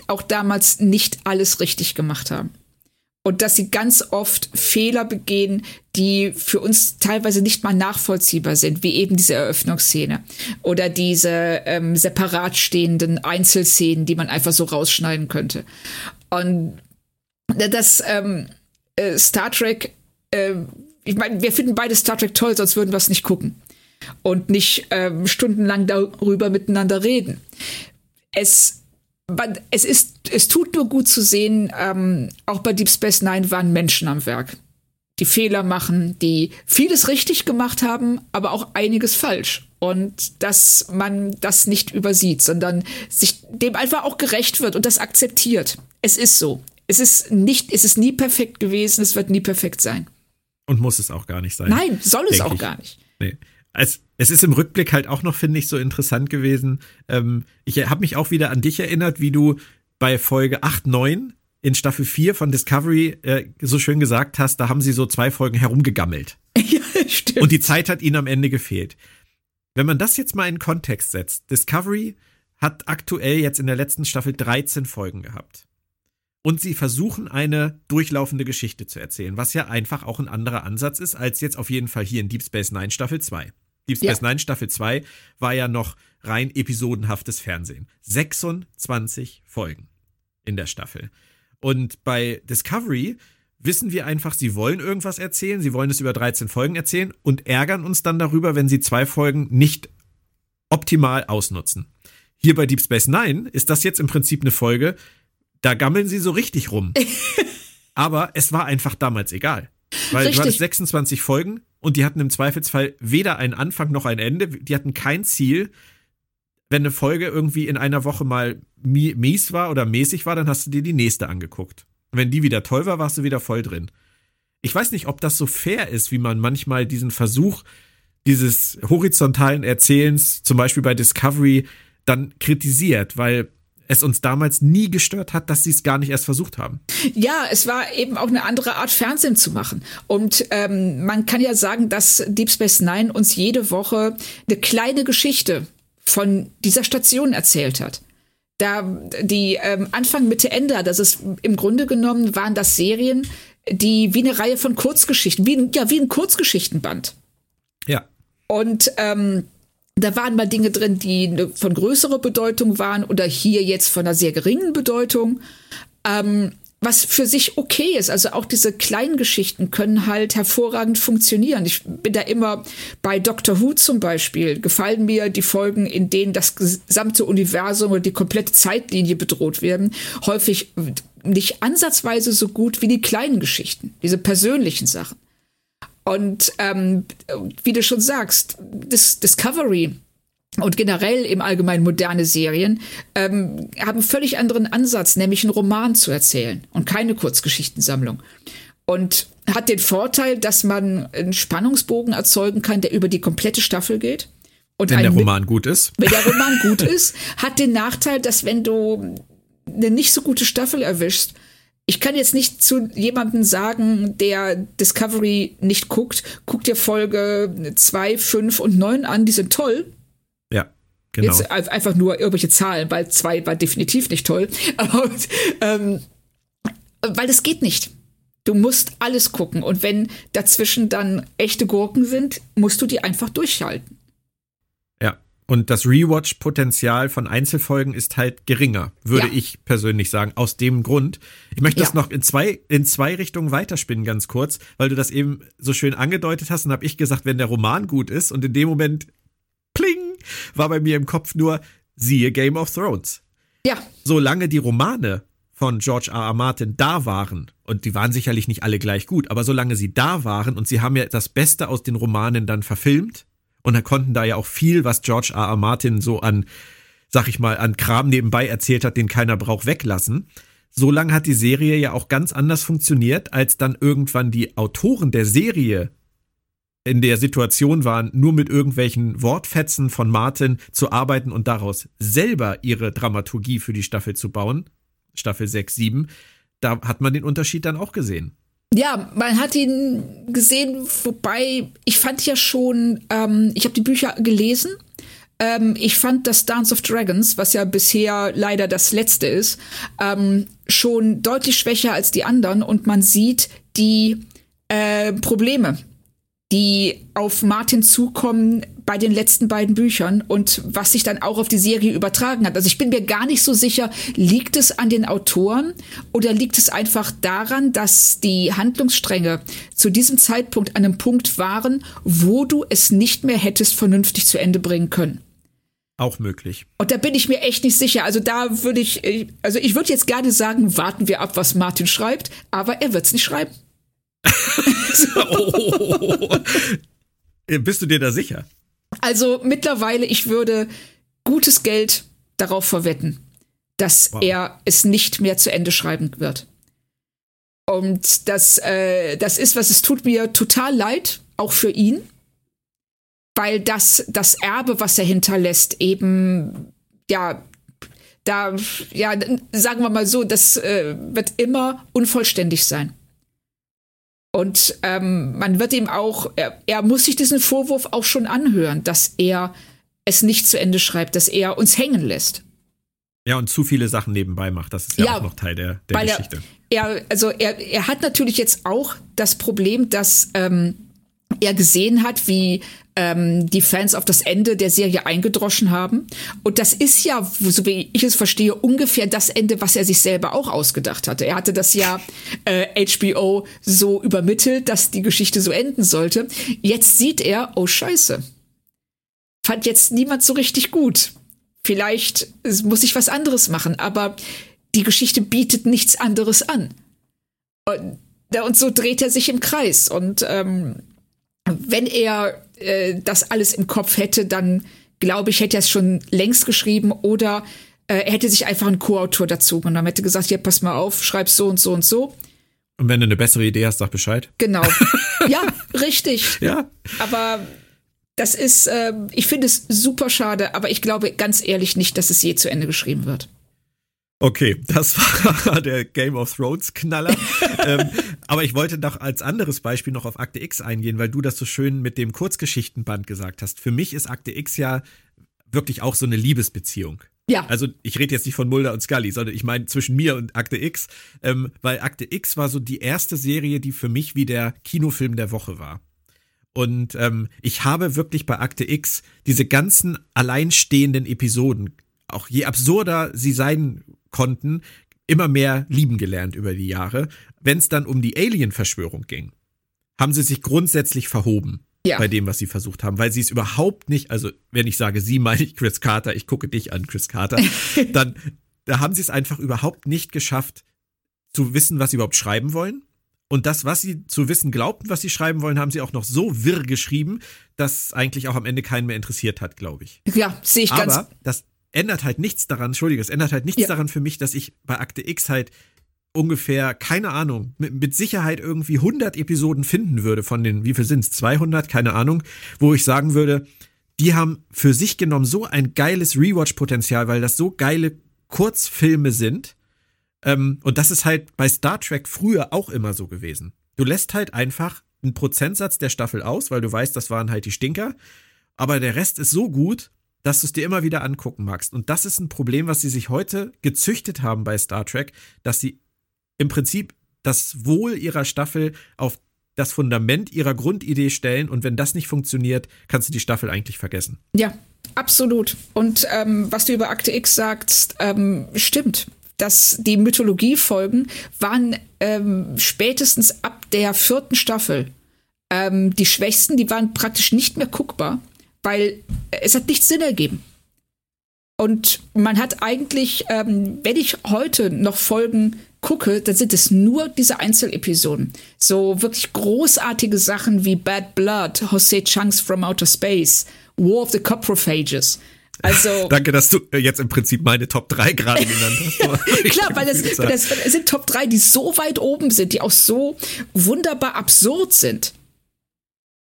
auch damals nicht alles richtig gemacht haben und dass sie ganz oft Fehler begehen, die für uns teilweise nicht mal nachvollziehbar sind, wie eben diese Eröffnungsszene oder diese ähm, separat stehenden Einzelszenen, die man einfach so rausschneiden könnte. Und das ähm, äh, Star Trek, äh, ich meine, wir finden beide Star Trek toll, sonst würden wir es nicht gucken und nicht ähm, stundenlang darüber miteinander reden. Es es ist, es tut nur gut zu sehen, ähm, auch bei Deep Space Nine waren Menschen am Werk, die Fehler machen, die vieles richtig gemacht haben, aber auch einiges falsch. Und dass man das nicht übersieht, sondern sich dem einfach auch gerecht wird und das akzeptiert. Es ist so. Es ist nicht, es ist nie perfekt gewesen, es wird nie perfekt sein. Und muss es auch gar nicht sein. Nein, soll es auch ich. gar nicht. Nee als, es ist im Rückblick halt auch noch, finde ich, so interessant gewesen. Ähm, ich habe mich auch wieder an dich erinnert, wie du bei Folge 8, 9 in Staffel 4 von Discovery äh, so schön gesagt hast, da haben sie so zwei Folgen herumgegammelt. ja, stimmt. Und die Zeit hat ihnen am Ende gefehlt. Wenn man das jetzt mal in Kontext setzt, Discovery hat aktuell jetzt in der letzten Staffel 13 Folgen gehabt. Und sie versuchen eine durchlaufende Geschichte zu erzählen, was ja einfach auch ein anderer Ansatz ist, als jetzt auf jeden Fall hier in Deep Space Nine Staffel 2. Deep Space ja. Nine Staffel 2 war ja noch rein episodenhaftes Fernsehen. 26 Folgen in der Staffel. Und bei Discovery wissen wir einfach, sie wollen irgendwas erzählen, sie wollen es über 13 Folgen erzählen und ärgern uns dann darüber, wenn sie zwei Folgen nicht optimal ausnutzen. Hier bei Deep Space Nine ist das jetzt im Prinzip eine Folge, da gammeln sie so richtig rum. Aber es war einfach damals egal. Weil richtig. du hattest 26 Folgen und die hatten im Zweifelsfall weder einen Anfang noch ein Ende, die hatten kein Ziel wenn eine Folge irgendwie in einer Woche mal mies war oder mäßig war, dann hast du dir die nächste angeguckt. wenn die wieder toll war, warst du wieder voll drin. Ich weiß nicht, ob das so fair ist, wie man manchmal diesen Versuch dieses horizontalen Erzählens, zum Beispiel bei Discovery, dann kritisiert, weil es uns damals nie gestört hat, dass sie es gar nicht erst versucht haben. Ja, es war eben auch eine andere Art Fernsehen zu machen. Und ähm, man kann ja sagen, dass Deep Space Nine uns jede Woche eine kleine Geschichte von dieser Station erzählt hat. Da die ähm, Anfang, Mitte, Ende, das ist im Grunde genommen waren das Serien, die wie eine Reihe von Kurzgeschichten, wie ein, ja, wie ein Kurzgeschichtenband. Ja. Und ähm, da waren mal Dinge drin, die von größerer Bedeutung waren oder hier jetzt von einer sehr geringen Bedeutung. Ähm, was für sich okay ist. Also auch diese kleinen Geschichten können halt hervorragend funktionieren. Ich bin da immer bei Doctor Who zum Beispiel. Gefallen mir die Folgen, in denen das gesamte Universum oder die komplette Zeitlinie bedroht werden, häufig nicht ansatzweise so gut wie die kleinen Geschichten, diese persönlichen Sachen. Und ähm, wie du schon sagst, das Discovery und generell im Allgemeinen moderne Serien ähm, haben einen völlig anderen Ansatz, nämlich einen Roman zu erzählen und keine Kurzgeschichtensammlung. Und hat den Vorteil, dass man einen Spannungsbogen erzeugen kann, der über die komplette Staffel geht. Und wenn der Roman gut ist. Wenn der Roman gut ist, hat den Nachteil, dass wenn du eine nicht so gute Staffel erwischst, ich kann jetzt nicht zu jemandem sagen, der Discovery nicht guckt, guck dir Folge 2, 5 und 9 an, die sind toll. Genau. Jetzt einfach nur irgendwelche Zahlen, weil zwei war definitiv nicht toll. Aber, ähm, weil es geht nicht. Du musst alles gucken. Und wenn dazwischen dann echte Gurken sind, musst du die einfach durchhalten. Und das Rewatch-Potenzial von Einzelfolgen ist halt geringer, würde ja. ich persönlich sagen, aus dem Grund. Ich möchte das ja. noch in zwei, in zwei Richtungen weiterspinnen, ganz kurz, weil du das eben so schön angedeutet hast und habe ich gesagt, wenn der Roman gut ist und in dem Moment pling, war bei mir im Kopf nur, siehe Game of Thrones. Ja. Solange die Romane von George R. R. Martin da waren, und die waren sicherlich nicht alle gleich gut, aber solange sie da waren und sie haben ja das Beste aus den Romanen dann verfilmt, und da konnten da ja auch viel, was George R. R. Martin so an, sag ich mal, an Kram nebenbei erzählt hat, den keiner braucht, weglassen. So lange hat die Serie ja auch ganz anders funktioniert, als dann irgendwann die Autoren der Serie in der Situation waren, nur mit irgendwelchen Wortfetzen von Martin zu arbeiten und daraus selber ihre Dramaturgie für die Staffel zu bauen, Staffel 6, 7, da hat man den Unterschied dann auch gesehen. Ja, man hat ihn gesehen, wobei ich fand ja schon, ähm, ich habe die Bücher gelesen. Ähm, ich fand das Dance of Dragons, was ja bisher leider das letzte ist, ähm, schon deutlich schwächer als die anderen und man sieht die äh, Probleme, die auf Martin zukommen bei den letzten beiden Büchern und was sich dann auch auf die Serie übertragen hat. Also ich bin mir gar nicht so sicher, liegt es an den Autoren oder liegt es einfach daran, dass die Handlungsstränge zu diesem Zeitpunkt an einem Punkt waren, wo du es nicht mehr hättest vernünftig zu Ende bringen können. Auch möglich. Und da bin ich mir echt nicht sicher. Also da würde ich, also ich würde jetzt gerne sagen, warten wir ab, was Martin schreibt, aber er wird es nicht schreiben. oh. Bist du dir da sicher? Also mittlerweile, ich würde gutes Geld darauf verwetten, dass wow. er es nicht mehr zu Ende schreiben wird. Und das, äh, das ist was, es tut mir total leid, auch für ihn, weil das, das Erbe, was er hinterlässt, eben, ja, da, ja, sagen wir mal so, das äh, wird immer unvollständig sein. Und ähm, man wird ihm auch, er, er muss sich diesen Vorwurf auch schon anhören, dass er es nicht zu Ende schreibt, dass er uns hängen lässt. Ja, und zu viele Sachen nebenbei macht. Das ist ja, ja auch noch Teil der, der Geschichte. Er, er, also er, er hat natürlich jetzt auch das Problem, dass ähm, er gesehen hat, wie ähm, die Fans auf das Ende der Serie eingedroschen haben. Und das ist ja, so wie ich es verstehe, ungefähr das Ende, was er sich selber auch ausgedacht hatte. Er hatte das ja äh, HBO so übermittelt, dass die Geschichte so enden sollte. Jetzt sieht er, oh scheiße, fand jetzt niemand so richtig gut. Vielleicht muss ich was anderes machen, aber die Geschichte bietet nichts anderes an. Und, und so dreht er sich im Kreis. Und ähm, wenn er äh, das alles im Kopf hätte, dann glaube ich, hätte er es schon längst geschrieben oder äh, er hätte sich einfach einen Co-Autor dazu genommen, hätte gesagt, hier, pass mal auf, schreib so und so und so. Und wenn du eine bessere Idee hast, sag Bescheid. Genau. ja, richtig. Ja. Aber das ist, äh, ich finde es super schade, aber ich glaube ganz ehrlich nicht, dass es je zu Ende geschrieben wird. Okay, das war der Game of Thrones Knaller. ähm, aber ich wollte doch als anderes Beispiel noch auf Akte X eingehen, weil du das so schön mit dem Kurzgeschichtenband gesagt hast. Für mich ist Akte X ja wirklich auch so eine Liebesbeziehung. Ja. Also ich rede jetzt nicht von Mulder und Scully, sondern ich meine zwischen mir und Akte X, ähm, weil Akte X war so die erste Serie, die für mich wie der Kinofilm der Woche war. Und ähm, ich habe wirklich bei Akte X diese ganzen alleinstehenden Episoden, auch je absurder sie sein konnten, immer mehr lieben gelernt über die Jahre. Wenn es dann um die Alien-Verschwörung ging, haben sie sich grundsätzlich verhoben. Ja. bei dem, was sie versucht haben, weil sie es überhaupt nicht, also wenn ich sage sie, meine ich Chris Carter, ich gucke dich an, Chris Carter, dann da haben sie es einfach überhaupt nicht geschafft, zu wissen, was sie überhaupt schreiben wollen. Und das, was sie zu wissen glaubten, was sie schreiben wollen, haben sie auch noch so wirr geschrieben, dass eigentlich auch am Ende keinen mehr interessiert hat, glaube ich. Ja, sehe ich ganz. Aber das, ändert halt nichts daran, Entschuldige, es ändert halt nichts ja. daran für mich, dass ich bei Akte X halt ungefähr, keine Ahnung, mit, mit, Sicherheit irgendwie 100 Episoden finden würde von den, wie viel sind es, 200, keine Ahnung, wo ich sagen würde, die haben für sich genommen so ein geiles Rewatch-Potenzial, weil das so geile Kurzfilme sind. Ähm, und das ist halt bei Star Trek früher auch immer so gewesen. Du lässt halt einfach einen Prozentsatz der Staffel aus, weil du weißt, das waren halt die Stinker. Aber der Rest ist so gut, dass du es dir immer wieder angucken magst. Und das ist ein Problem, was sie sich heute gezüchtet haben bei Star Trek, dass sie im Prinzip das Wohl ihrer Staffel auf das Fundament ihrer Grundidee stellen und wenn das nicht funktioniert, kannst du die Staffel eigentlich vergessen. Ja, absolut. Und ähm, was du über Akte X sagst, ähm, stimmt. Dass die Mythologiefolgen waren ähm, spätestens ab der vierten Staffel ähm, die schwächsten, die waren praktisch nicht mehr guckbar weil es hat nicht Sinn ergeben. Und man hat eigentlich, ähm, wenn ich heute noch Folgen gucke, dann sind es nur diese Einzelepisoden. So wirklich großartige Sachen wie Bad Blood, Jose Chunks from Outer Space, War of the Coprophages. Also, Danke, dass du jetzt im Prinzip meine Top 3 gerade genannt hast. klar, weil das, das, das sind Top 3, die so weit oben sind, die auch so wunderbar absurd sind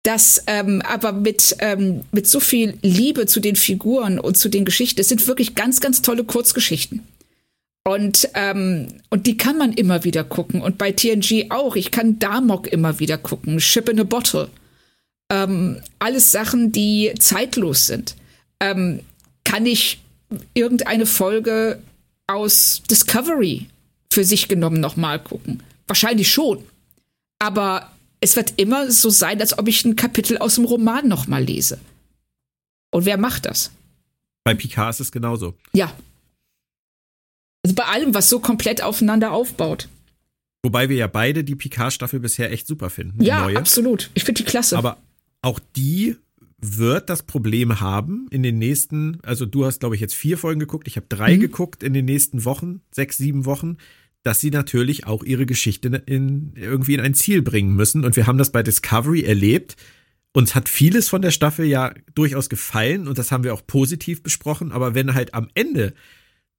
das ähm, aber mit, ähm, mit so viel Liebe zu den Figuren und zu den Geschichten. Es sind wirklich ganz, ganz tolle Kurzgeschichten. Und, ähm, und die kann man immer wieder gucken. Und bei TNG auch. Ich kann Damok immer wieder gucken. Ship in a Bottle. Ähm, alles Sachen, die zeitlos sind. Ähm, kann ich irgendeine Folge aus Discovery für sich genommen nochmal gucken? Wahrscheinlich schon. Aber es wird immer so sein, als ob ich ein Kapitel aus dem Roman nochmal lese. Und wer macht das? Bei Picard ist es genauso. Ja. Also bei allem, was so komplett aufeinander aufbaut. Wobei wir ja beide die Picard-Staffel bisher echt super finden. Ja, neue. absolut. Ich finde die klasse. Aber auch die wird das Problem haben in den nächsten, also du hast, glaube ich, jetzt vier Folgen geguckt, ich habe drei mhm. geguckt in den nächsten Wochen, sechs, sieben Wochen dass sie natürlich auch ihre Geschichte in, irgendwie in ein Ziel bringen müssen. Und wir haben das bei Discovery erlebt. Uns hat vieles von der Staffel ja durchaus gefallen und das haben wir auch positiv besprochen. Aber wenn halt am Ende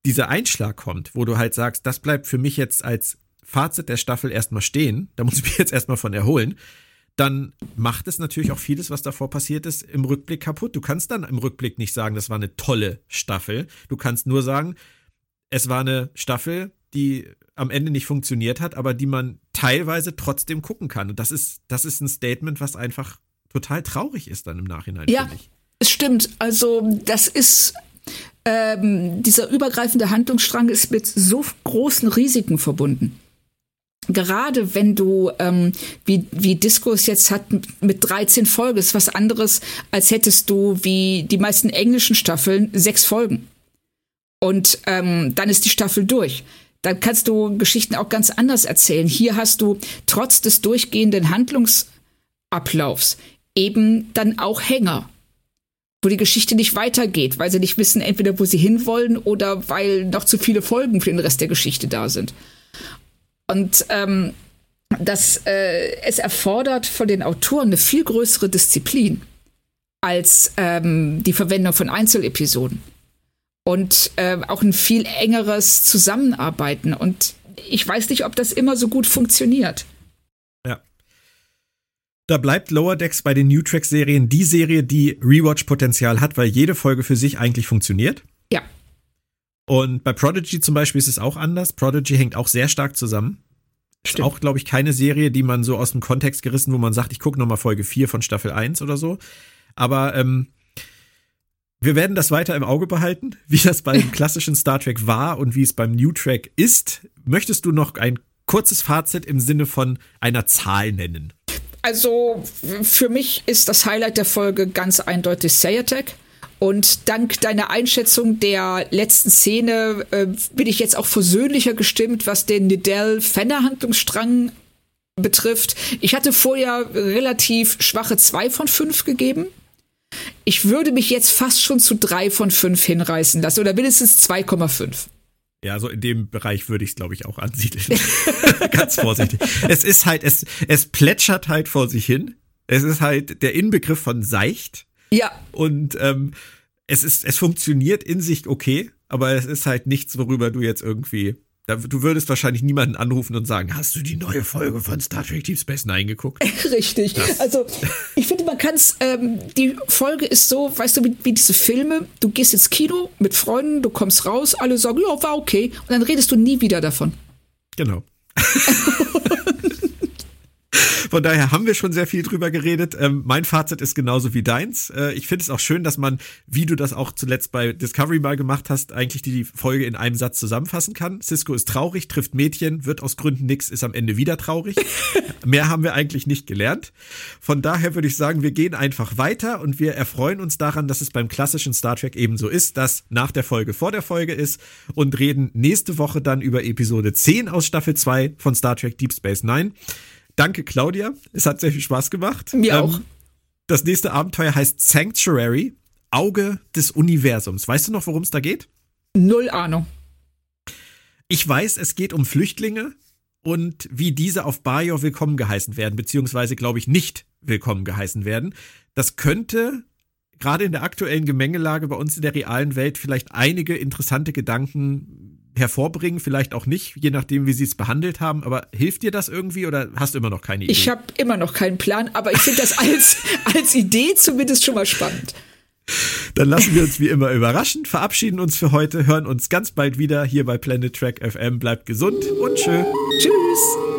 dieser Einschlag kommt, wo du halt sagst, das bleibt für mich jetzt als Fazit der Staffel erstmal stehen, da muss ich mich jetzt erstmal von erholen, dann macht es natürlich auch vieles, was davor passiert ist, im Rückblick kaputt. Du kannst dann im Rückblick nicht sagen, das war eine tolle Staffel. Du kannst nur sagen, es war eine Staffel, die am Ende nicht funktioniert hat, aber die man teilweise trotzdem gucken kann. Und das ist, das ist ein Statement, was einfach total traurig ist dann im Nachhinein, ja, ich. Es stimmt. Also, das ist ähm, dieser übergreifende Handlungsstrang ist mit so großen Risiken verbunden. Gerade wenn du, ähm, wie, wie Disco es jetzt hat, mit 13 Folgen, ist was anderes, als hättest du, wie die meisten englischen Staffeln, sechs Folgen. Und ähm, dann ist die Staffel durch dann kannst du Geschichten auch ganz anders erzählen. Hier hast du trotz des durchgehenden Handlungsablaufs eben dann auch Hänger, wo die Geschichte nicht weitergeht, weil sie nicht wissen, entweder wo sie hinwollen oder weil noch zu viele Folgen für den Rest der Geschichte da sind. Und ähm, das, äh, es erfordert von den Autoren eine viel größere Disziplin als ähm, die Verwendung von Einzelepisoden und äh, auch ein viel engeres Zusammenarbeiten. Und ich weiß nicht, ob das immer so gut funktioniert. Ja. Da bleibt Lower Decks bei den New Track-Serien die Serie, die Rewatch-Potenzial hat, weil jede Folge für sich eigentlich funktioniert. Ja. Und bei Prodigy zum Beispiel ist es auch anders. Prodigy hängt auch sehr stark zusammen. Stimmt. Ist auch, glaube ich, keine Serie, die man so aus dem Kontext gerissen, wo man sagt, ich gucke nochmal Folge 4 von Staffel 1 oder so. Aber ähm, wir werden das weiter im Auge behalten, wie das beim klassischen Star Trek war und wie es beim New Track ist. Möchtest du noch ein kurzes Fazit im Sinne von einer Zahl nennen? Also für mich ist das Highlight der Folge ganz eindeutig Sayatek. Und dank deiner Einschätzung der letzten Szene äh, bin ich jetzt auch versöhnlicher gestimmt, was den Nidell-Fenner-Handlungsstrang betrifft. Ich hatte vorher relativ schwache zwei von fünf gegeben. Ich würde mich jetzt fast schon zu drei von fünf hinreißen lassen oder mindestens 2,5. Ja, so in dem Bereich würde ich es, glaube ich, auch ansiedeln. Ganz vorsichtig. Es ist halt, es, es plätschert halt vor sich hin. Es ist halt der Inbegriff von seicht. Ja. Und ähm, es ist, es funktioniert in sich okay, aber es ist halt nichts, worüber du jetzt irgendwie Du würdest wahrscheinlich niemanden anrufen und sagen, hast du die neue Folge von Star Trek Deep Space Nine geguckt? Richtig. Das. Also ich finde, man kann es, ähm, die Folge ist so, weißt du, wie, wie, diese Filme, du gehst ins Kino mit Freunden, du kommst raus, alle sagen, ja, war okay, und dann redest du nie wieder davon. Genau. Von daher haben wir schon sehr viel drüber geredet. Ähm, mein Fazit ist genauso wie deins. Äh, ich finde es auch schön, dass man, wie du das auch zuletzt bei Discovery mal gemacht hast, eigentlich die Folge in einem Satz zusammenfassen kann. Cisco ist traurig, trifft Mädchen, wird aus Gründen nix, ist am Ende wieder traurig. Mehr haben wir eigentlich nicht gelernt. Von daher würde ich sagen, wir gehen einfach weiter und wir erfreuen uns daran, dass es beim klassischen Star Trek ebenso ist, dass nach der Folge vor der Folge ist und reden nächste Woche dann über Episode 10 aus Staffel 2 von Star Trek Deep Space Nine. Danke, Claudia. Es hat sehr viel Spaß gemacht. Mir ähm, auch. Das nächste Abenteuer heißt Sanctuary, Auge des Universums. Weißt du noch, worum es da geht? Null Ahnung. Ich weiß, es geht um Flüchtlinge und wie diese auf Bajor willkommen geheißen werden, beziehungsweise, glaube ich, nicht willkommen geheißen werden. Das könnte gerade in der aktuellen Gemengelage bei uns in der realen Welt vielleicht einige interessante Gedanken hervorbringen, vielleicht auch nicht, je nachdem, wie sie es behandelt haben. Aber hilft dir das irgendwie oder hast du immer noch keine Idee? Ich habe immer noch keinen Plan, aber ich finde das als, als Idee zumindest schon mal spannend. Dann lassen wir uns wie immer überraschen, verabschieden uns für heute, hören uns ganz bald wieder hier bei Planet Track FM. Bleibt gesund und tschö. Tschüss.